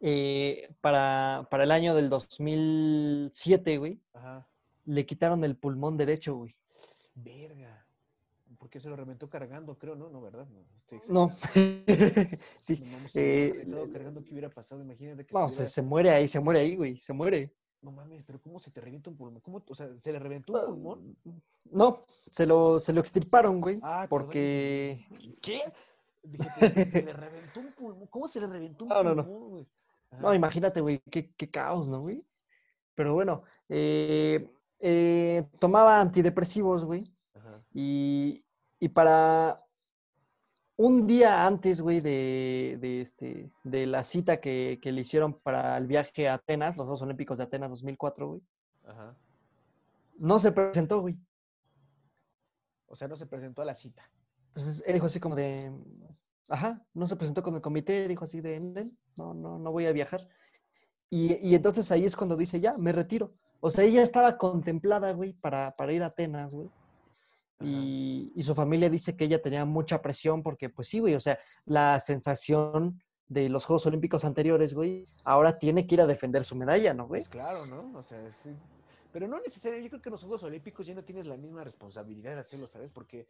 eh, para, para el año del 2007, güey, Ajá. le quitaron el pulmón derecho, güey. Verga. Porque se lo reventó cargando, creo, ¿no? No, ¿verdad? No, estoy No, sí, No, eh, le- cargando, ¿qué hubiera pasado? Imagínate que no, se, se muere ahí, se muere ahí, güey, se muere. No mames, pero ¿cómo se te revienta un pulmón? ¿Cómo? O sea, ¿se le reventó un pulmón? No, se lo, se lo extirparon, güey, Ah, porque... ¿Qué? Dije, ¿se le reventó un pulmón? ¿Cómo se le reventó un No, no, no. pulmón, güey? No, Ajá, imagínate, güey, qué, qué caos, ¿no, güey? Pero bueno, eh, eh, tomaba antidepresivos, güey, ajá. y, y para un día antes, güey, de, de, este, de la cita que, que le hicieron para el viaje a Atenas, los Juegos Olímpicos de Atenas 2004, güey, Ajá. no se presentó, güey. O sea, no se presentó a la cita. Entonces él dijo así como de, ajá, no se presentó con el comité, dijo así de, "Nen, no, no, no voy a viajar. Y, y entonces ahí es cuando dice, ya, me retiro. O sea, ella estaba contemplada, güey, para, para ir a Atenas, güey. Y, y su familia dice que ella tenía mucha presión porque, pues sí, güey, o sea, la sensación de los Juegos Olímpicos anteriores, güey, ahora tiene que ir a defender su medalla, ¿no, güey? Claro, ¿no? O sea, sí. Pero no necesariamente, yo creo que en los Juegos Olímpicos ya no tienes la misma responsabilidad de hacerlo, ¿sabes? Porque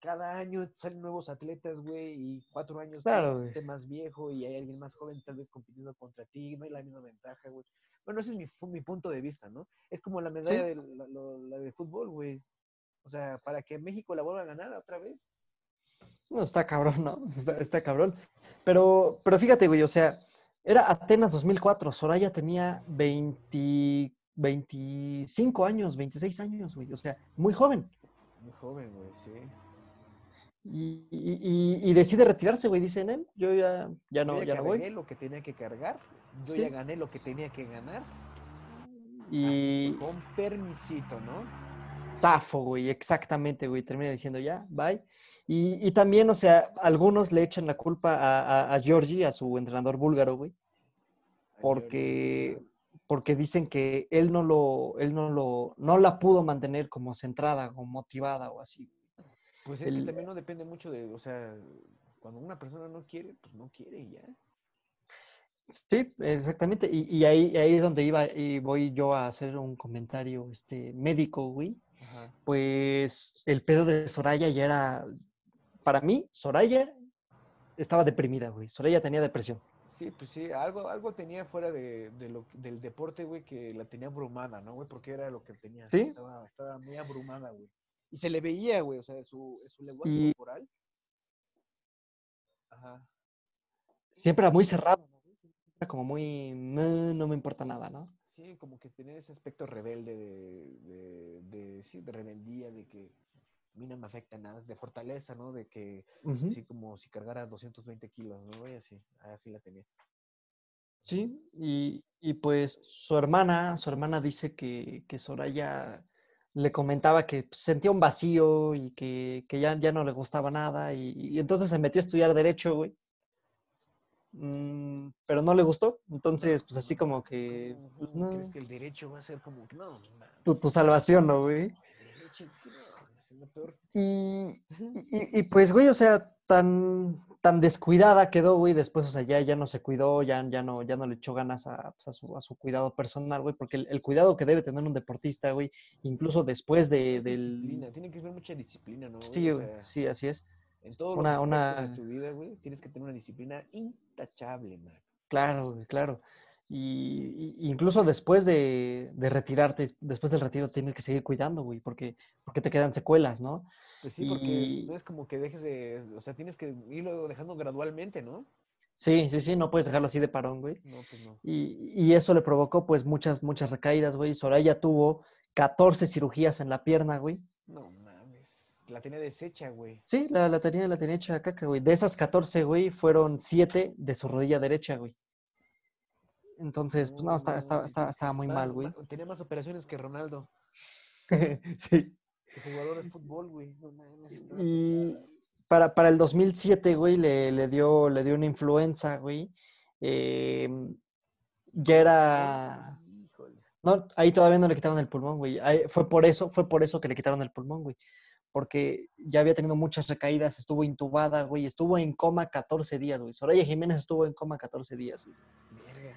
cada año salen nuevos atletas, güey, y cuatro años Claro, güey. más viejo y hay alguien más joven tal vez compitiendo contra ti, no hay la misma ventaja, güey. Bueno, ese es mi, punto de vista, ¿no? Es como la medalla de, la, lo- la de fútbol, güey. O sea, para que México la vuelva a ganar otra vez. No, está cabrón, ¿no? Está, está cabrón. Pero, pero fíjate, güey, o sea, era Atenas 2004, Soraya tenía 20, 25 años, 26 años, güey, o sea, muy joven. Muy joven, güey, sí. Y, y- y- y decide retirarse, güey, dice en él, yo ya, ya no, yo ya no voy. cargué lo que tenía que cargar, yo Sí. ya gané lo que tenía que ganar. Y Con permisito, ¿no? Zafo, güey, exactamente, güey, termina diciendo ya, bye. Y, y también, o sea, algunos le echan la culpa a, a, a Georgie, a su entrenador búlgaro, güey, porque, porque dicen que él no lo, él no lo, no la pudo mantener como centrada o motivada o así. Pues es el- que también no depende mucho de, o sea, cuando una persona no quiere, pues no quiere y ya. Sí, exactamente. Y, y ahí, ahí es donde iba y voy yo a hacer un comentario este, médico, güey. Ajá. Pues el pedo de Soraya ya era, para mí, Soraya estaba deprimida, güey. Soraya tenía depresión. Sí, pues sí, algo, algo tenía fuera de, de lo, del deporte, güey, que la tenía abrumada, ¿no, güey? Porque era lo que tenía. Sí. Estaba, estaba muy abrumada, güey. Y se le veía, güey, o sea, su, su lenguaje Y- corporal. Ajá. Siempre era muy cerrado, ¿no? Era como muy, "Meh, no me importa nada, ¿no? Sí, como que tenía ese aspecto rebelde de, de, de, sí, de rebeldía, de que a mí no me afecta nada, de fortaleza, ¿no? De que Ujú. así como si cargara 220 kilos, ¿no? güey? así, así la tenía. Sí, y, y pues su hermana, su hermana dice que, que Soraya le comentaba que sentía un vacío y que, que ya, ya no le gustaba nada y, y entonces se metió a estudiar derecho, güey. Mm, pero no le gustó, entonces pues así como que, ¿Cómo- pues, crees no, que el derecho va a ser como que no, ma, tu, tu salvación, ¿no, güey? no. Y, y, y, pues, güey, o sea, tan, tan descuidada quedó, güey, después, o sea, ya, ya no se cuidó, ya, ya, no, ya no le echó ganas a, pues, a su, a su cuidado personal, güey, porque el, el cuidado que debe tener un deportista, güey, incluso después de, Es disciplina, del... tiene que haber mucha disciplina, ¿no? güey? Sí, O sea, sí, así es. en todos Una- de una- tu vida, güey, tienes que tener una disciplina intachable, man. Claro, claro. Y, y- incluso después de, de retirarte, después del retiro, tienes que seguir cuidando, güey, porque, porque te quedan secuelas, ¿no? Pues sí, porque Y- no es como que dejes de, o sea, tienes que irlo dejando gradualmente, ¿no? Sí, sí, sí, no puedes dejarlo así de parón, güey. No, pues no. Y, y eso le provocó pues muchas, muchas recaídas, güey. Soraya tuvo 14 cirugías en la pierna, güey. No. La tenía deshecha, güey. Sí, la, la tenía, la tenía hecha caca, güey. De esas 14, güey, fueron 7 de su rodilla derecha, güey. Entonces, pues no, está, está- estaba muy estaba mal, güey. Tenía más operaciones que Ronaldo, sí. que jugador de fútbol, güey. No estaba Y para, para el 2007, güey, le, le dio, le dio una influenza, güey. Em, ya era... No, ahí todavía no le quitaron el pulmón, güey. Ahí- fue por eso, fue por eso que le quitaron el pulmón, güey. Porque ya había tenido muchas recaídas, estuvo intubada, güey. Estuvo en coma 14 días, güey. Soraya Jiménez estuvo en coma 14 días, güey. Verga.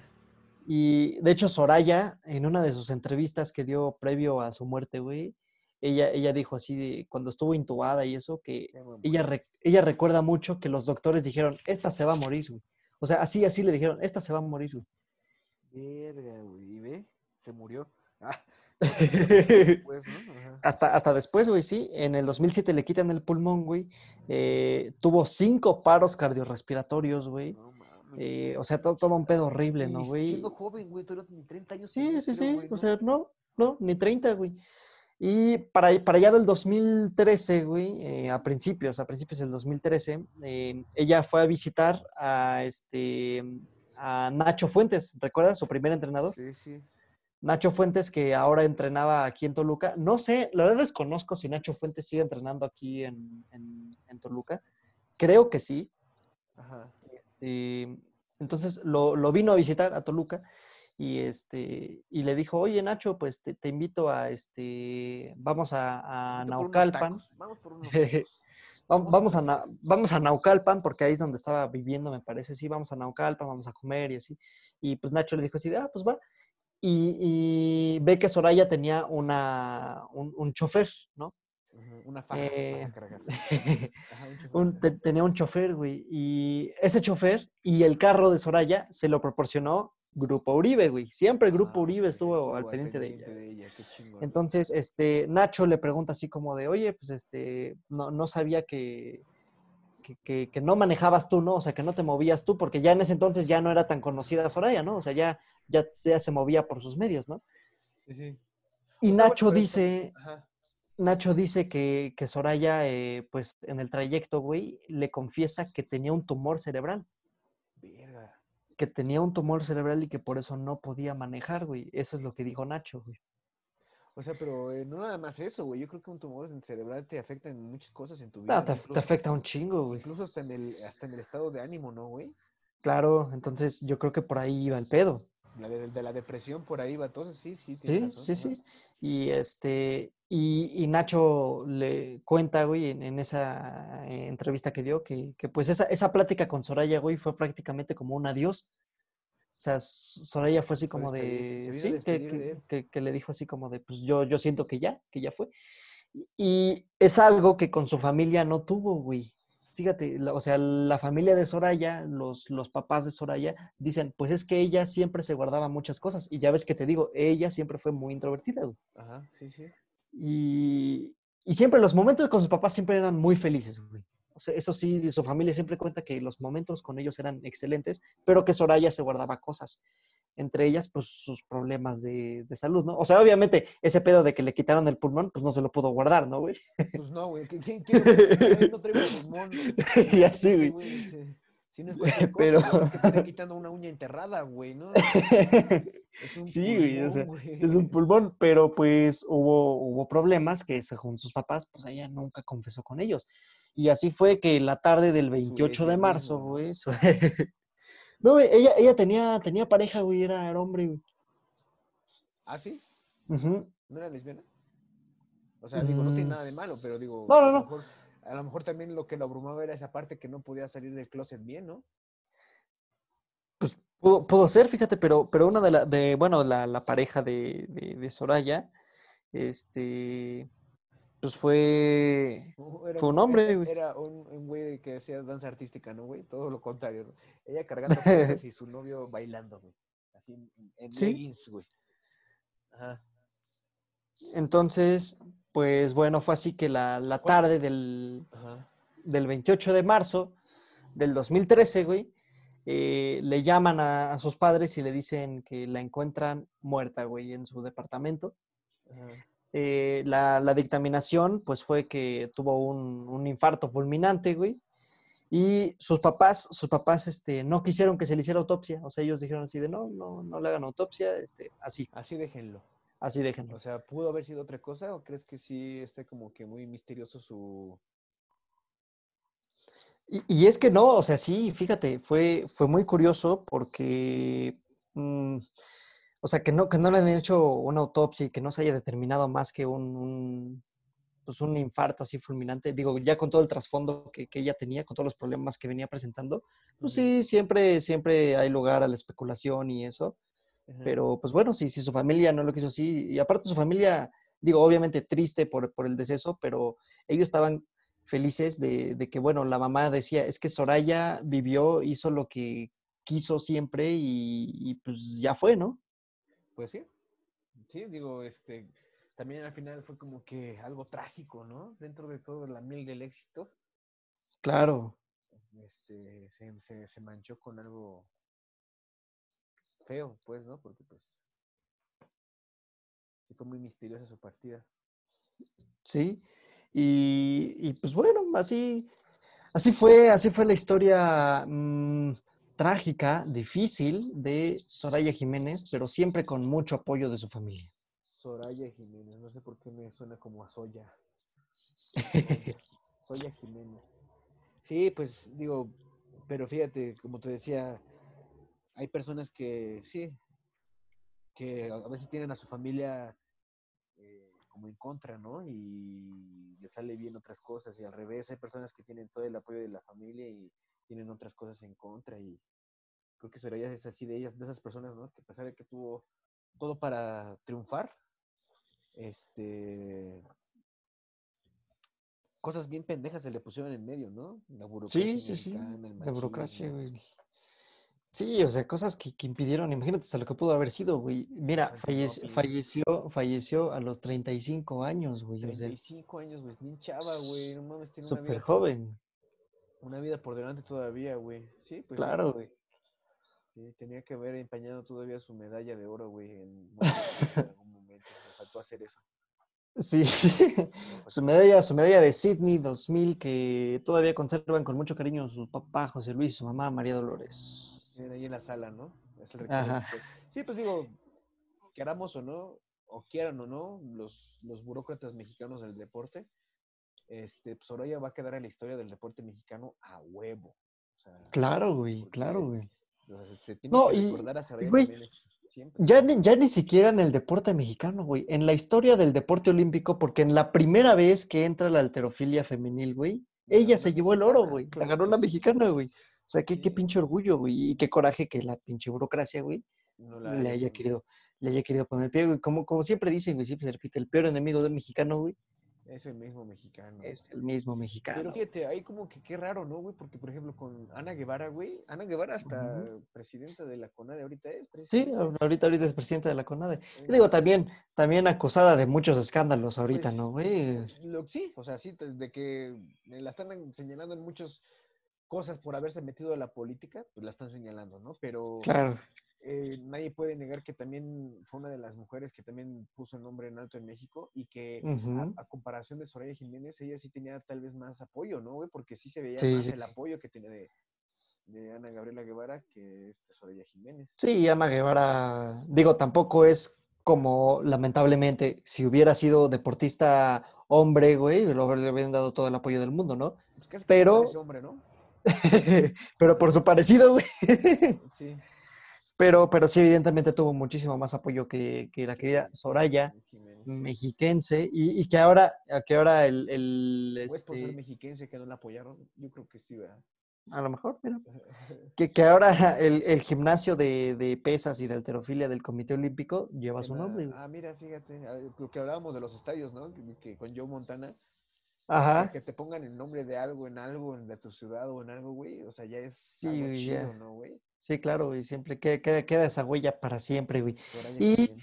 Y de hecho, Soraya, en una de sus entrevistas que dio previo a su muerte, güey, ella, ella dijo así de cuando estuvo intubada y eso, que ella, re- ella recuerda mucho que los doctores dijeron, esta se va a morir, güey. O sea, así, así le dijeron, esta se va a morir, güey. Verga, güey. ¿Y ve? Se murió. Ah, Hasta, hasta después, güey, sí. En el 2007 le quitan el pulmón, güey. eh, tuvo cinco paros cardiorrespiratorios, güey. No eh, o sea, to- todo un pedo horrible, ¿no, güey? Siendo joven, güey, tú ni 30 años. Sí, sí, sí. güey, O sea, no, no, ni 30, güey. Y para, para allá del 2013, güey, eh, a principios, a principios del 2013, eh, ella fue a visitar a este a Nacho Fuentes, ¿recuerdas? Su primer entrenador. Sí, sí. Nacho Fuentes, que ahora entrenaba aquí en Toluca. No sé, la verdad desconozco si Nacho Fuentes sigue entrenando aquí en, en- en Toluca. Creo que sí. Ajá. Este, entonces lo, lo vino a visitar a Toluca y, este, y le dijo, oye Nacho, pues te, te invito a, este, vamos a, Naucalpan. Vamos por unos Vamos a, Na- vamos a Naucalpan, porque ahí es donde estaba viviendo, me parece. Sí, vamos a Naucalpan, vamos a comer y así. Y pues Nacho le dijo así, ah, pues va. Y, y ve que Soraya tenía una, un, un chofer, ¿no? Una faja Eh, un te- tenía un chofer, güey. Y ese chofer y el carro de Soraya se lo proporcionó Grupo Uribe, güey. Siempre el Grupo Ah, Uribe estuvo al pendiente de ella. de ella. Qué chingón. güey. Entonces, este, Nacho le pregunta así como de, oye, pues este, no, no sabía que, que, que- que no manejabas tú, ¿no? O sea, que no te movías tú, porque ya en ese entonces ya no era tan conocida Soraya, ¿no? O sea, ya, ya, ya se movía por sus medios, ¿no? Sí, sí. Y sea, Nacho dice, Ajá. Nacho dice que, que Soraya, eh, pues en el trayecto, güey, le confiesa que tenía un tumor cerebral, Verga. que tenía un tumor cerebral y que por eso no podía manejar, güey. Eso es lo que dijo Nacho, güey. O sea, pero eh, no nada más eso, güey. Yo creo que un tumor cerebral te afecta en muchas cosas en tu vida. No, te, te Incluso- afecta un chingo, güey. Incluso hasta en el, hasta en el estado de ánimo, ¿no, güey? Claro, entonces yo creo que por ahí iba el pedo. La de, de la depresión por ahí va. Entonces, sí, sí, Sí, tienes sí, razón, sí. Y este, y, y Nacho le cuenta, güey, en, en esa entrevista que dio, que, que pues esa, esa plática con Soraya, güey, fue prácticamente como un adiós. Sea, Soraya fue así Fue como de, sí, que, de le dijo así como de, pues yo, yo siento que ya, que ya fue. Y- Y es algo que con su familia no tuvo, güey. Fíjate, la- o sea, la familia de Soraya, los, los papás de Soraya, dicen, pues es que ella siempre se guardaba muchas cosas. Y ya ves que te digo, ella siempre fue muy introvertida, güey. Ajá, sí, sí. Y, y siempre los momentos con sus papás siempre eran muy felices, güey. Eso sí, su familia siempre cuenta que los momentos con ellos eran excelentes, pero que Soraya se guardaba cosas. Entre ellas, pues sus problemas de, de salud, ¿no? O sea, obviamente, ese pedo de que le quitaron el pulmón, pues no se lo pudo guardar, ¿no, güey? Pues no, güey. ¿Quién, quién quiere? No traigo pulmón. y así, güey. sí. Si no es cualquier cosa, Pero- güey, que te quitando una uña enterrada, güey, ¿no? Es un Sí, güey, o pulmón, sea, güey. Es un pulmón, pero pues hubo, hubo problemas que según sus papás, pues ella nunca confesó con ellos. Y así fue que la tarde del 28 de marzo, güey. su- No, güey, ella, ella tenía, tenía pareja, güey, era, era hombre, güey. ¿Ah, sí? ¿No era lesbiana? O sea, digo, no tiene Mm. nada de malo, pero digo, No, no, no. Mejor, a lo mejor también lo que lo abrumaba era esa parte que no podía salir del closet bien, ¿no? Pues pudo, pudo ser, fíjate, pero, pero una de la, de, bueno, la, la pareja de, de, de Soraya, este, pues fue, Era Fue un hombre, güey. Era un, un güey que hacía danza artística, ¿no, güey? Todo lo contrario, ¿no? Ella cargando cosas y su novio bailando, güey. Así en, en Sí. leggings, güey. Ajá. entonces, pues bueno, fue así que la, la tarde del, Ajá. del 28 de marzo del 2013, güey, eh, le llaman a, a sus padres y le dicen que la encuentran muerta, güey, en su departamento. Eh, la, la dictaminación, pues fue que tuvo un, un infarto fulminante, güey. Y sus papás, sus papás, este, no quisieron que se le hiciera autopsia. O sea, ellos dijeron así de, no, no, no le hagan autopsia, este, así, Así déjenlo. Así déjenlo. O sea, ¿pudo haber sido otra cosa o crees que sí esté como que muy misterioso su... Y, y es que no, o sea, sí, fíjate, fue, fue muy curioso porque, mm, o sea, que no, que no le han hecho una autopsia y que no se haya determinado más que un, un, pues un infarto así fulminante. Digo, ya con todo el trasfondo que, que ella tenía, con todos los problemas que venía presentando, pues sí, siempre, siempre hay lugar a la especulación y eso. Ajá. Pero, pues bueno, si, si su familia no lo quiso así, y aparte su familia, digo, obviamente triste por, por el deceso, pero ellos estaban felices de, de que, bueno, la mamá decía, es que Soraya vivió, hizo lo que quiso siempre y, y, pues ya fue, ¿no? Pues sí. Sí, digo, este... También al final fue como que algo trágico, ¿no? Dentro de todo la miel del éxito. Claro, este, se, se, se manchó con algo feo, pues, ¿no? Porque pues sí fue muy misteriosa su partida. sí. Y, y, pues bueno, así, así fue, así fue la historia mm, trágica, difícil de Soraya Jiménez, pero siempre con mucho apoyo de su familia. Soraya Jiménez, no sé por qué me suena como a Soya. Soya, Soya Jiménez. Sí, pues digo, pero fíjate, como te decía, hay personas que sí, que a veces tienen a su familia eh, como en contra, ¿no? Y le sale bien otras cosas y al revés, hay personas que tienen todo el apoyo de la familia y tienen otras cosas en contra y creo que Soraya es así de ellas, de esas personas, ¿no? Que a pesar de que tuvo todo para triunfar, este cosas bien pendejas se le pusieron en medio, ¿no? La burocracia Sí, sí, sí, la burocracia, güey. Sí, o sea, cosas que, que impidieron, imagínate hasta lo que pudo haber sido, güey. Mira, fallece- falleció, falleció a los 35 años, güey, o sea, 35 años, güey, bien chava, güey, no mames, tiene una súper vida, joven, una vida por delante todavía, güey. Sí, pues claro, güey. sí, tenía que haber empañado todavía su medalla de oro, güey, en, algún momento. Le faltó hacer eso. Sí, su medalla, su medalla de Sydney 2000 que todavía conservan con mucho cariño su papá José Luis y su mamá María Dolores. Ahí en la sala, ¿no? Es el. Sí, pues digo, queramos o no, o quieran o no, los, los burócratas mexicanos del deporte, este, pues Soraya va a quedar en la historia del deporte mexicano a huevo. O sea, Claro, güey, claro, güey. se tiene No, que y- recordar a Soraya güey. Ya ni, ya ni siquiera en el deporte mexicano, güey. En la historia del deporte olímpico, porque en la primera vez que entra la alterofilia femenil, güey, La ella se llevó el oro, güey. La ganó la mexicana, güey. O sea, qué, qué Sí. pinche orgullo, güey. Y qué coraje que la pinche burocracia, güey, No la le haya hecho. querido, le haya querido poner pie, güey. Como, como siempre dicen, güey, siempre se repite, el peor enemigo del mexicano, güey, Es el mismo mexicano. es el mismo mexicano. Pero fíjate, ahí como que qué raro, ¿no, güey? Porque, por ejemplo, con Ana Guevara, güey. Ana Guevara hasta presidenta de la CONADE ahorita es. Sí, ahorita, ahorita es presidenta de la CONADE. Eh, Y digo, también, también acusada de muchos escándalos ahorita, Pues, ¿no, güey? Lo, sí, o sea, sí, de que la están señalando en muchas cosas por haberse metido a la política, pues la están señalando, ¿no? Pero Claro. eh, nadie puede negar que también fue una de las mujeres que también puso el nombre en alto en México y que a- comparación de Soraya Jiménez, ella sí tenía tal vez más apoyo, ¿no, güey? Porque sí se veía Sí, más sí, el sí. apoyo que tenía de, de Ana Gabriela Guevara que esta Soraya Jiménez. Sí, Ana Guevara, digo, tampoco es como, lamentablemente, si hubiera sido deportista hombre, güey, le hubieran dado todo el apoyo del mundo, ¿no? Pues casi Pero- hombre, ¿no? Pero por su parecido, güey. Sí. Pero, pero sí, evidentemente tuvo muchísimo más apoyo que, que la querida que Soraya, Jiménez. mexiquense, y, y que ahora, que ahora el, el, Pues por ser este, mexiquense que no la apoyaron, yo creo que sí, ¿verdad? a lo mejor, mira, que, que ahora el, el gimnasio de, de pesas y de alterofilia del Comité Olímpico lleva su nombre. Ah, mira, fíjate, a ver, lo que hablábamos de los estadios, ¿no? Que, que con Joe Montana, Ajá. que te pongan el nombre de algo en algo, de tu ciudad o en algo, güey, o sea, ya es Sí, algo chido, ya. ¿no, güey? Sí, claro, güey, siempre queda, queda, queda esa huella para siempre, güey. Y-.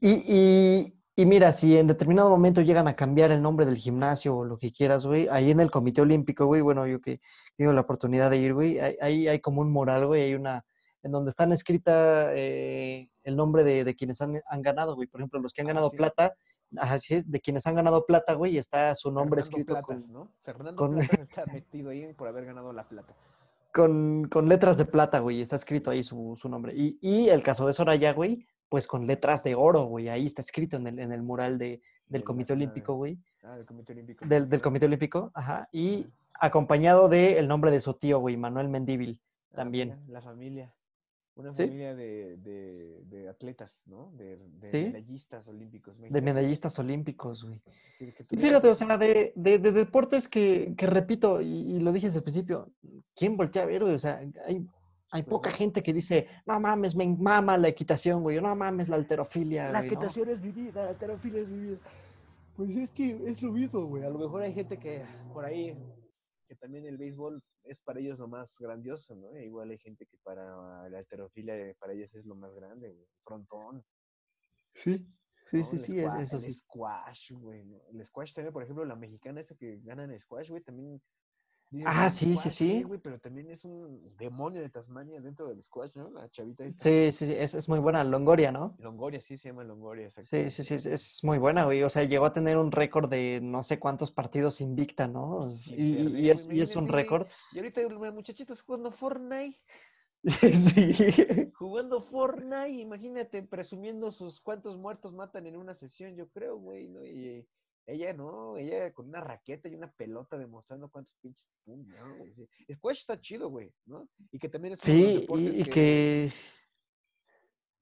Y, y, y mira, si en determinado momento llegan a cambiar el nombre del gimnasio o lo que quieras, güey, ahí en el Comité Olímpico, güey, bueno, yo que tengo la oportunidad de ir, güey, ahí, hay como un mural, güey, hay una, en donde están escrita eh, el nombre de, de quienes han, han ganado, güey. Por ejemplo, los que han Ah, ganado sí. plata, así es, de quienes han ganado plata, güey, está su nombre Fernando escrito Platas, con, ¿no? Fernando con- Platas está metido ahí por haber ganado la plata. con, con letras de plata, güey, está escrito ahí su, su nombre. Y, y el caso de Soraya, güey, pues con letras de oro, güey, ahí está escrito en el, en el mural de, De del Comité. Olímpico, güey, Ah, del Comité Olímpico. del, del. Comité Olímpico, ajá, y acompañado del nombre de su tío, güey, Manuel Mendíbil. Ah, también. la familia. Una Sí. familia de, de, de atletas, ¿no? De, de Sí. medallistas olímpicos. De mexicanos. medallistas olímpicos, güey. Y fíjate, o sea, de, de- de deportes que, que repito, y, y lo dije desde el principio, ¿quién voltea a ver, güey? O sea, hay, hay poca Ajá. gente que dice, no mames, me mama la equitación, güey, no mames la alterofilia, La güey, ¿no? equitación es mi vida, la alterofilia es mi vida. Pues es que es lo mismo, güey. A lo mejor hay gente que por ahí, que también el béisbol es para ellos lo más grandioso, ¿no? E igual hay gente que para la alterofilia, para ellos es lo más grande, güey. Frontón. Sí, sí, ¿no? sí, El sí, es- squa- eso el sí. squash, güey. ¿no? El squash también, por ejemplo, la mexicana esta que gana en squash, güey, también. Ah, "Ay, sí, sí, squash, sí. Pero también es un demonio de Tasmania dentro del squash, ¿no? La chavita esta. Sí, sí, sí, es, es muy buena, Longoria, ¿no? Longoria, sí, se llama Longoria, Sí, sí, sí, es, es muy buena, güey. O sea, llegó a tener un récord de no sé cuántos partidos invicta, ¿no? Y, y- es, y es un récord. Y ahorita muchachitos jugando Fortnite, Sí. jugando Fortnite, imagínate, presumiendo sus cuantos muertos matan en una sesión, yo creo, güey, ¿no? Y ella no, ella con una raqueta y una pelota demostrando cuántos pinches pum, ¿no? güey? Sí. Squash está chido, güey, ¿no? Y que también es Sí, y, y que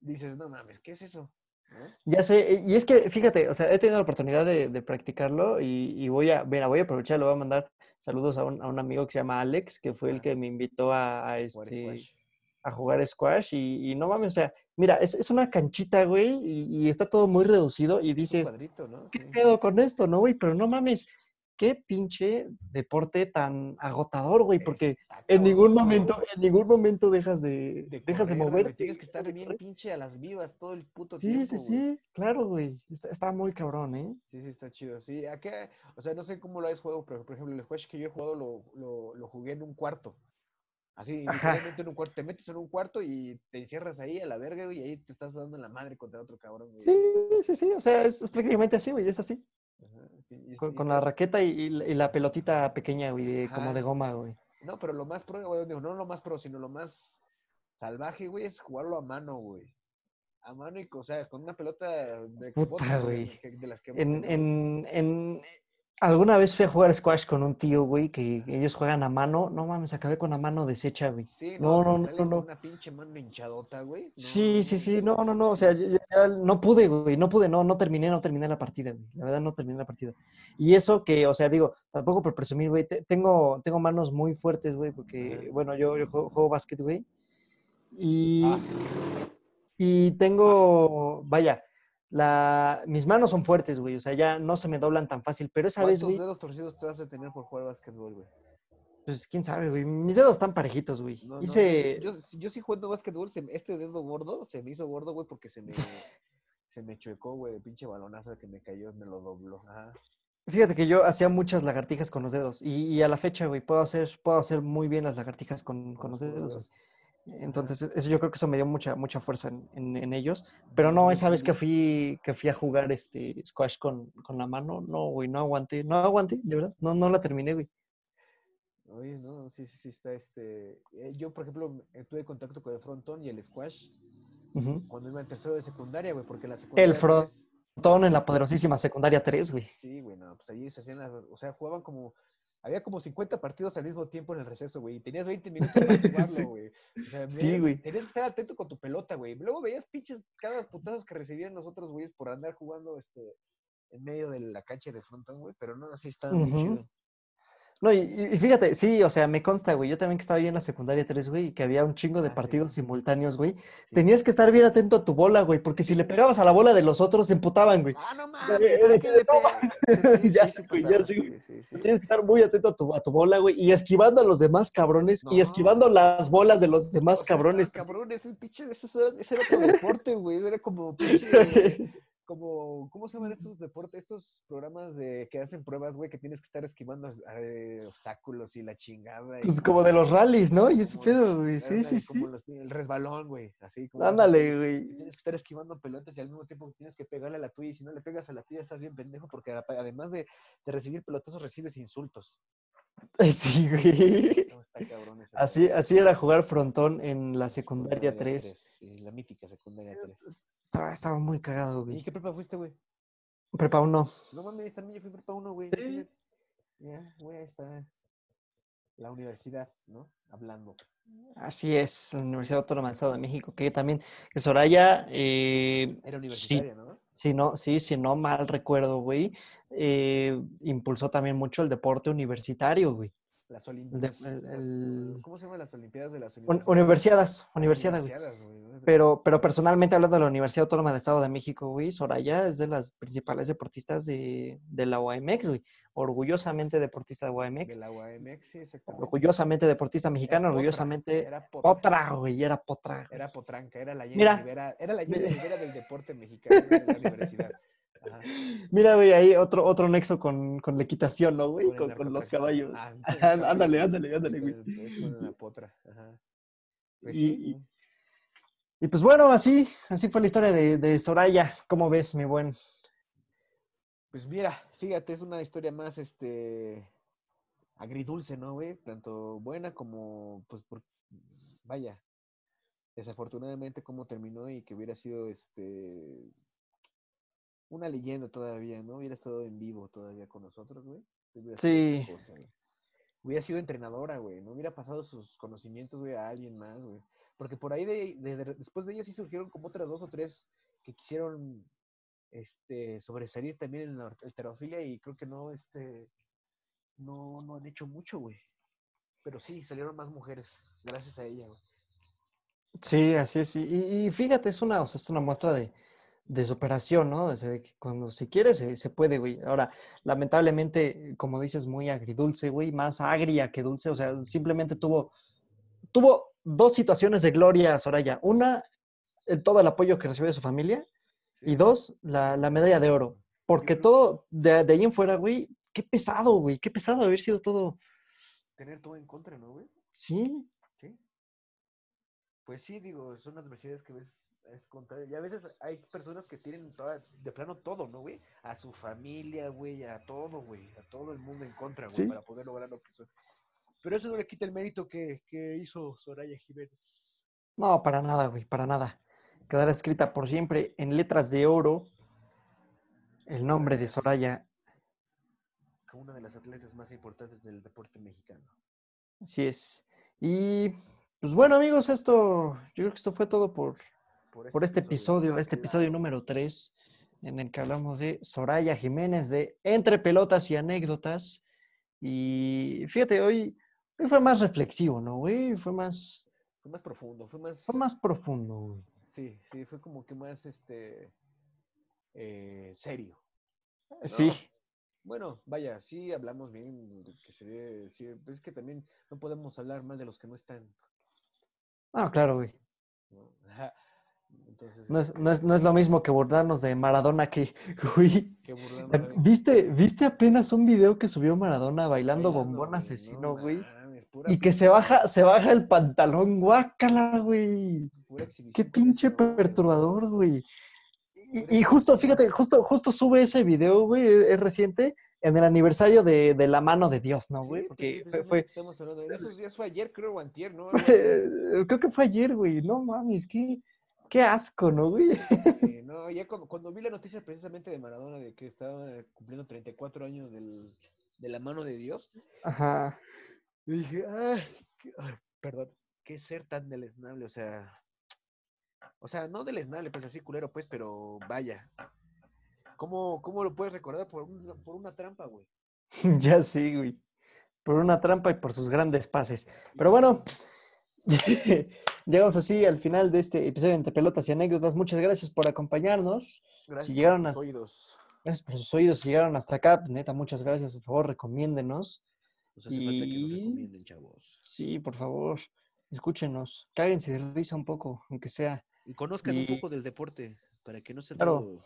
dices, no mames, ¿qué es eso? ¿No? ya sé, y es que fíjate, o sea, he tenido la oportunidad de, de practicarlo y, y voy a, mira, voy a aprovechar, le voy a mandar saludos a un, a un amigo que se llama Alex, que fue el que me invitó a, a este, squash. A jugar squash y, y no mames, o sea, mira, es, es una canchita, güey, y, y está todo muy reducido y dices, cuadrito, ¿no? ¿qué Sí. pedo con esto, no, güey? Pero no mames, qué pinche deporte tan agotador, güey, porque en ningún momento, en ningún momento dejas de, de dejas de moverte. Tienes que estar de bien correr. pinche a las vivas todo el puto Sí, tiempo, sí, güey. sí, claro, güey. Está, está muy cabrón, ¿eh? Sí, sí, está chido. Sí, acá, o sea, no sé cómo lo has jugado, pero por ejemplo, el squash que yo he jugado lo, lo, lo jugué en un cuarto. Así, literalmente en un cuarto. Te metes en un cuarto y te encierras ahí a la verga, güey, y ahí te estás dando en la madre contra otro cabrón, güey. Sí, sí, sí. O sea, es, es prácticamente así, güey. Es así. Ajá, sí, Con, la raqueta y, y la- pelotita pequeña, güey, de, como de goma, güey. No, pero lo más pro, güey, no lo más pro, sino lo más salvaje, güey, es jugarlo a mano, güey. A mano y, o sea, con una pelota de Puta, güey. de las que en, Alguna vez fui a jugar squash con un tío, güey, que ellos juegan a mano. No mames, acabé con la mano deshecha, güey. Sí, No, no, no, no, no. Una pinche mano hinchadota, güey. No, Sí, sí, sí, no, no, no, o sea, yo, yo ya no pude, güey, no pude, no, no terminé, no terminé la partida, güey, la verdad no terminé la partida. Y eso que, o sea, digo, tampoco por presumir, güey, te- tengo, tengo manos muy fuertes, güey, porque, bueno, yo, yo juego, juego básquet, güey, y, Ah, y tengo, vaya, la, mis manos son fuertes, güey, o sea, ya no se me doblan tan fácil, pero esa vez, ¿Cuántos güey, dedos torcidos te vas a tener por jugar básquetbol, güey? pues, quién sabe, güey, mis dedos están parejitos, güey, No, no, hice, yo, yo, yo sí jugando básquetbol, se este dedo gordo se me hizo gordo, güey, porque se me, se me chuecó, güey, de pinche balonazo que me cayó, me lo dobló. Ajá. Fíjate que yo hacía muchas lagartijas con los dedos y, y a la fecha, güey, puedo hacer, puedo hacer muy bien las lagartijas con, con los dedos. güey. Entonces, e- eso yo creo que eso me dio mucha, mucha fuerza en, en- en ellos. Pero no, esa vez que fui, que fui a jugar este squash con, con la mano, no, güey, no aguanté, no aguanté, de verdad, no, no la terminé, güey. Oye, no, sí, sí, sí, está este. eh, yo, por ejemplo, eh, tuve contacto con el frontón y el squash cuando iba en tercero de secundaria, güey, porque la secundaria. El frontón en la poderosísima secundaria 3, güey. Sí, güey, no, pues allí se hacían las. O sea, jugaban como. Había como 50 partidos al mismo tiempo en el receso, güey, y tenías 20 minutos para jugarlo, güey. O sea, Sí, güey. tenías que estar atento con tu pelota, güey. Luego veías pinches cada putazos que recibían los otros güeyes por andar jugando este en medio de la cancha de frontón, güey, pero no, así estaba muy Ujú. chido. No, y, fíjate, sí, o sea, me consta, güey. Yo también que estaba ahí en la secundaria 3, güey, y que había un chingo de Ah, partidos simultáneos, güey. Sí. Tenías que estar bien atento a tu bola, güey, porque si le pegabas a la bola de los otros, se emputaban, güey. Ah, no mames, Ya sí, güey, ya güey. sí, sí. Tienes que estar muy atento a tu, a tu bola, güey, y esquivando a los demás cabrones, y esquivando las bolas de los demás O sea, cabrones. cabrón, ese pinche, ese, era- otro deporte, güey. Era como pinche, como, ¿cómo se llaman estos deportes? Estos programas de que hacen pruebas, güey, que tienes que estar esquivando eh, obstáculos y la chingada. y Pues como de los rallies, ¿no? Y ese pedo, güey. Sí, sí, sí. como los- el resbalón, güey. Así como. Ándale, güey. Tienes que estar esquivando pelotas y al mismo tiempo tienes que pegarle a la tuya. Y si no le pegas a la tuya, estás bien pendejo. Porque además de, de recibir pelotazos, recibes insultos. Sí, güey. No, está cabrón ese Así, así era jugar frontón en la secundaria Secundaria 3. Sí, la mítica secundaria 3. Estaba, estaba muy cagado, ¿Y güey. qué prepa fuiste, güey? Prepa 1. No mames, también yo fui prepa 1, güey. Sí. Ya, güey, ahí está la universidad, ¿no? Hablando. Así es, la Universidad Autónoma del Estado de México, que también, que Soraya, eh, Era sí, universitaria, ¿no? Si no, sí, si no mal recuerdo, güey, eh, impulsó también mucho el deporte universitario, güey. Las de- olimpiadas. el- el- ¿Cómo se llaman las olimpiadas de las Un- universidades? universidades. Pero, pero personalmente hablando de la Universidad Autónoma del Estado de México, güey, Soraya es de las principales deportistas de, de la UAMX, güey. Orgullosamente deportista de De UAMX. la UAMX, sí, exactamente. Orgullosamente deportista mexicana, orgullosamente Era potra. potra, güey, era potra. Era potranca, era la Jenny. Rivera, era la Jenny. Rivera del deporte mexicano de la universidad. Ajá. Mira, güey, ahí otro, otro nexo con, con la equitación, ¿no, güey? Con Con, los caballos. Ah, ándale, ándale, ándale, güey. Es- es con la potra. Ajá. Pues Y- sí, y- ¿no? Y pues bueno, así, así fue la historia de, de Soraya. ¿Cómo ves, mi buen? Pues mira, fíjate, es una historia más, este, agridulce, ¿no, güey? Tanto buena como, pues, por, vaya, desafortunadamente cómo terminó y que hubiera sido, este, una leyenda todavía, ¿no? Hubiera estado en vivo todavía con nosotros, güey. Otra Sí. cosa, güey. Hubiera sido entrenadora, güey. No hubiera pasado sus conocimientos, güey, a alguien más, güey. Porque por ahí, de, de- de- después de ella sí surgieron como otras dos o tres que quisieron este, sobresalir también en la alterofilia y creo que no, este, no, no han hecho mucho, güey. Pero sí, salieron más mujeres, gracias a ella, güey. Sí, así es. Y, y fíjate, es una, o sea, es una muestra de, de superación, ¿no? O sea, de que cuando se quiere, se, se puede, güey. Ahora, lamentablemente, como dices, muy agridulce, güey, más agria que dulce. O sea, simplemente tuvo, tuvo dos situaciones de gloria, Soraya. Una, el- todo el apoyo que recibió de su familia. Y dos, la, la medalla de oro. Porque todo, de, de ahí en fuera, güey, qué pesado, güey, qué pesado haber sido todo. Tener todo en contra, ¿no, güey? Sí, Sí. Pues sí, digo, son adversidades que ves es contrario. Y a veces hay personas que tienen toda- de plano todo, ¿no, güey? A su familia, güey, a todo, güey, a todo el mundo en contra, güey, Sí. para poder lograr lo que son. Pero eso no le quita el mérito que, que hizo Soraya Jiménez. no, para nada, güey, para nada. Quedará escrita por siempre en letras de oro el nombre de Soraya fue una de las atletas más importantes del deporte mexicano. Así es. Y pues bueno, amigos, esto, yo creo que esto fue todo por, por este, episodio, este episodio número 3, en el que hablamos de Soraya Jiménez, de Entre Pelotas y Anécdotas. Y fíjate, hoy, hoy fue más reflexivo, ¿no, güey? Fue más... Fue más profundo, fue más... Fue más profundo, güey. Sí, sí, fue como que más, este, eh, serio. Sí. Bueno, vaya, sí hablamos bien, que se ve, sí, es que también no podemos hablar más de los que no están. Ah, claro, güey. ¿no? Entonces, No es, no, es, este, no es lo mismo que burlarnos de Maradona que, que burlarnos de- ¿Viste, ¿Viste apenas un video que subió Maradona bailando, bailando, bombón asesino, no güey? Y que se baja, se baja el pantalón, guácala, güey. Qué pinche eso, perturbador, güey. Y, justo, fíjate, justo, justo sube ese video, güey, es es reciente, en el aniversario de, de La Mano de Dios, ¿no, güey? Porque sí, fue, fue, Estamos hablando de esos días, fue ayer, creo, o antier, ¿no? Creo que fue ayer, güey. No mames, qué, qué asco, ¿no, güey? Sí, no, ya cuando, cuando vi la noticia precisamente de Maradona de que estaba cumpliendo 34 años del, de la mano de Dios, Ajá. dije, ay, qué- ay, perdón, qué ser tan deleznable, o sea, o sea, no deleznable, pues así culero, pues, pero vaya, ¿cómo, cómo lo puedes recordar por, un- por una trampa, güey? Ya sí, güey. Por una trampa y por sus grandes pases. Pero bueno, llegamos así al final de este episodio de Entre Pelotas y Anécdotas. Muchas gracias por acompañarnos. Gracias por llegaron tus a- oídos. Gracias por sus oídos. Si llegaron hasta acá, pues, neta, muchas gracias. Por favor, recomiéndenos. Nos hace falta que nos y- recomienden, chavos. Sí, por favor, escúchenos. Cáguense de risa un poco, aunque sea. Y conozcan un poco del deporte, para que no sea Claro. todo,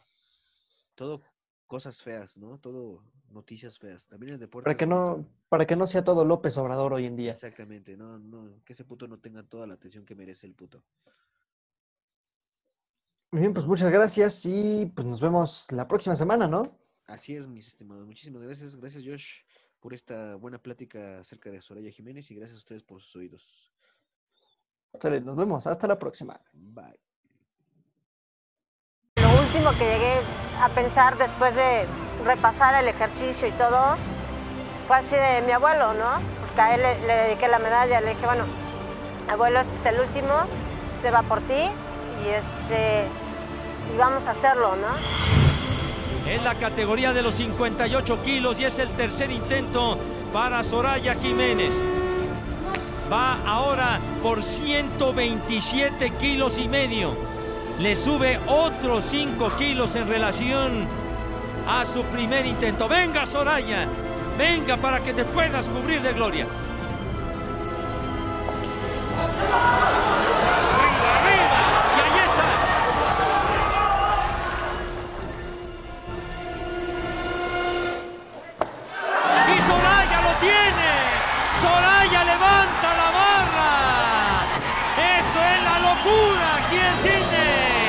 todo cosas feas, ¿no? Todo noticias feas. También el deporte. Para que no, para que no sea todo López Obrador hoy en día. Exactamente, no, no, que ese puto no tenga toda la atención que merece el puto. Muy bien, pues muchas gracias y pues nos vemos la próxima semana, ¿no? Así es, mis estimados. Muchísimas gracias. Gracias, Josh, por esta buena plática acerca de Soraya Jiménez y gracias a ustedes por sus oídos. Sale, nos vemos. Hasta la próxima. Bye. Último que llegué a pensar después de repasar el ejercicio y todo fue así de mi abuelo, ¿no? Porque a él le, le dediqué la medalla, le dije, bueno, abuelo, este es el último, se va por ti y este y vamos a hacerlo, ¿no? Es la categoría de los 58 kilos y es el tercer intento para Soraya Jiménez. Va ahora por 127 kilos y medio. Le sube otros 5 kilos en relación a su primer intento. Venga Soraya, venga para que te puedas cubrir de gloria. Soraya levanta locura aquí en Sydney.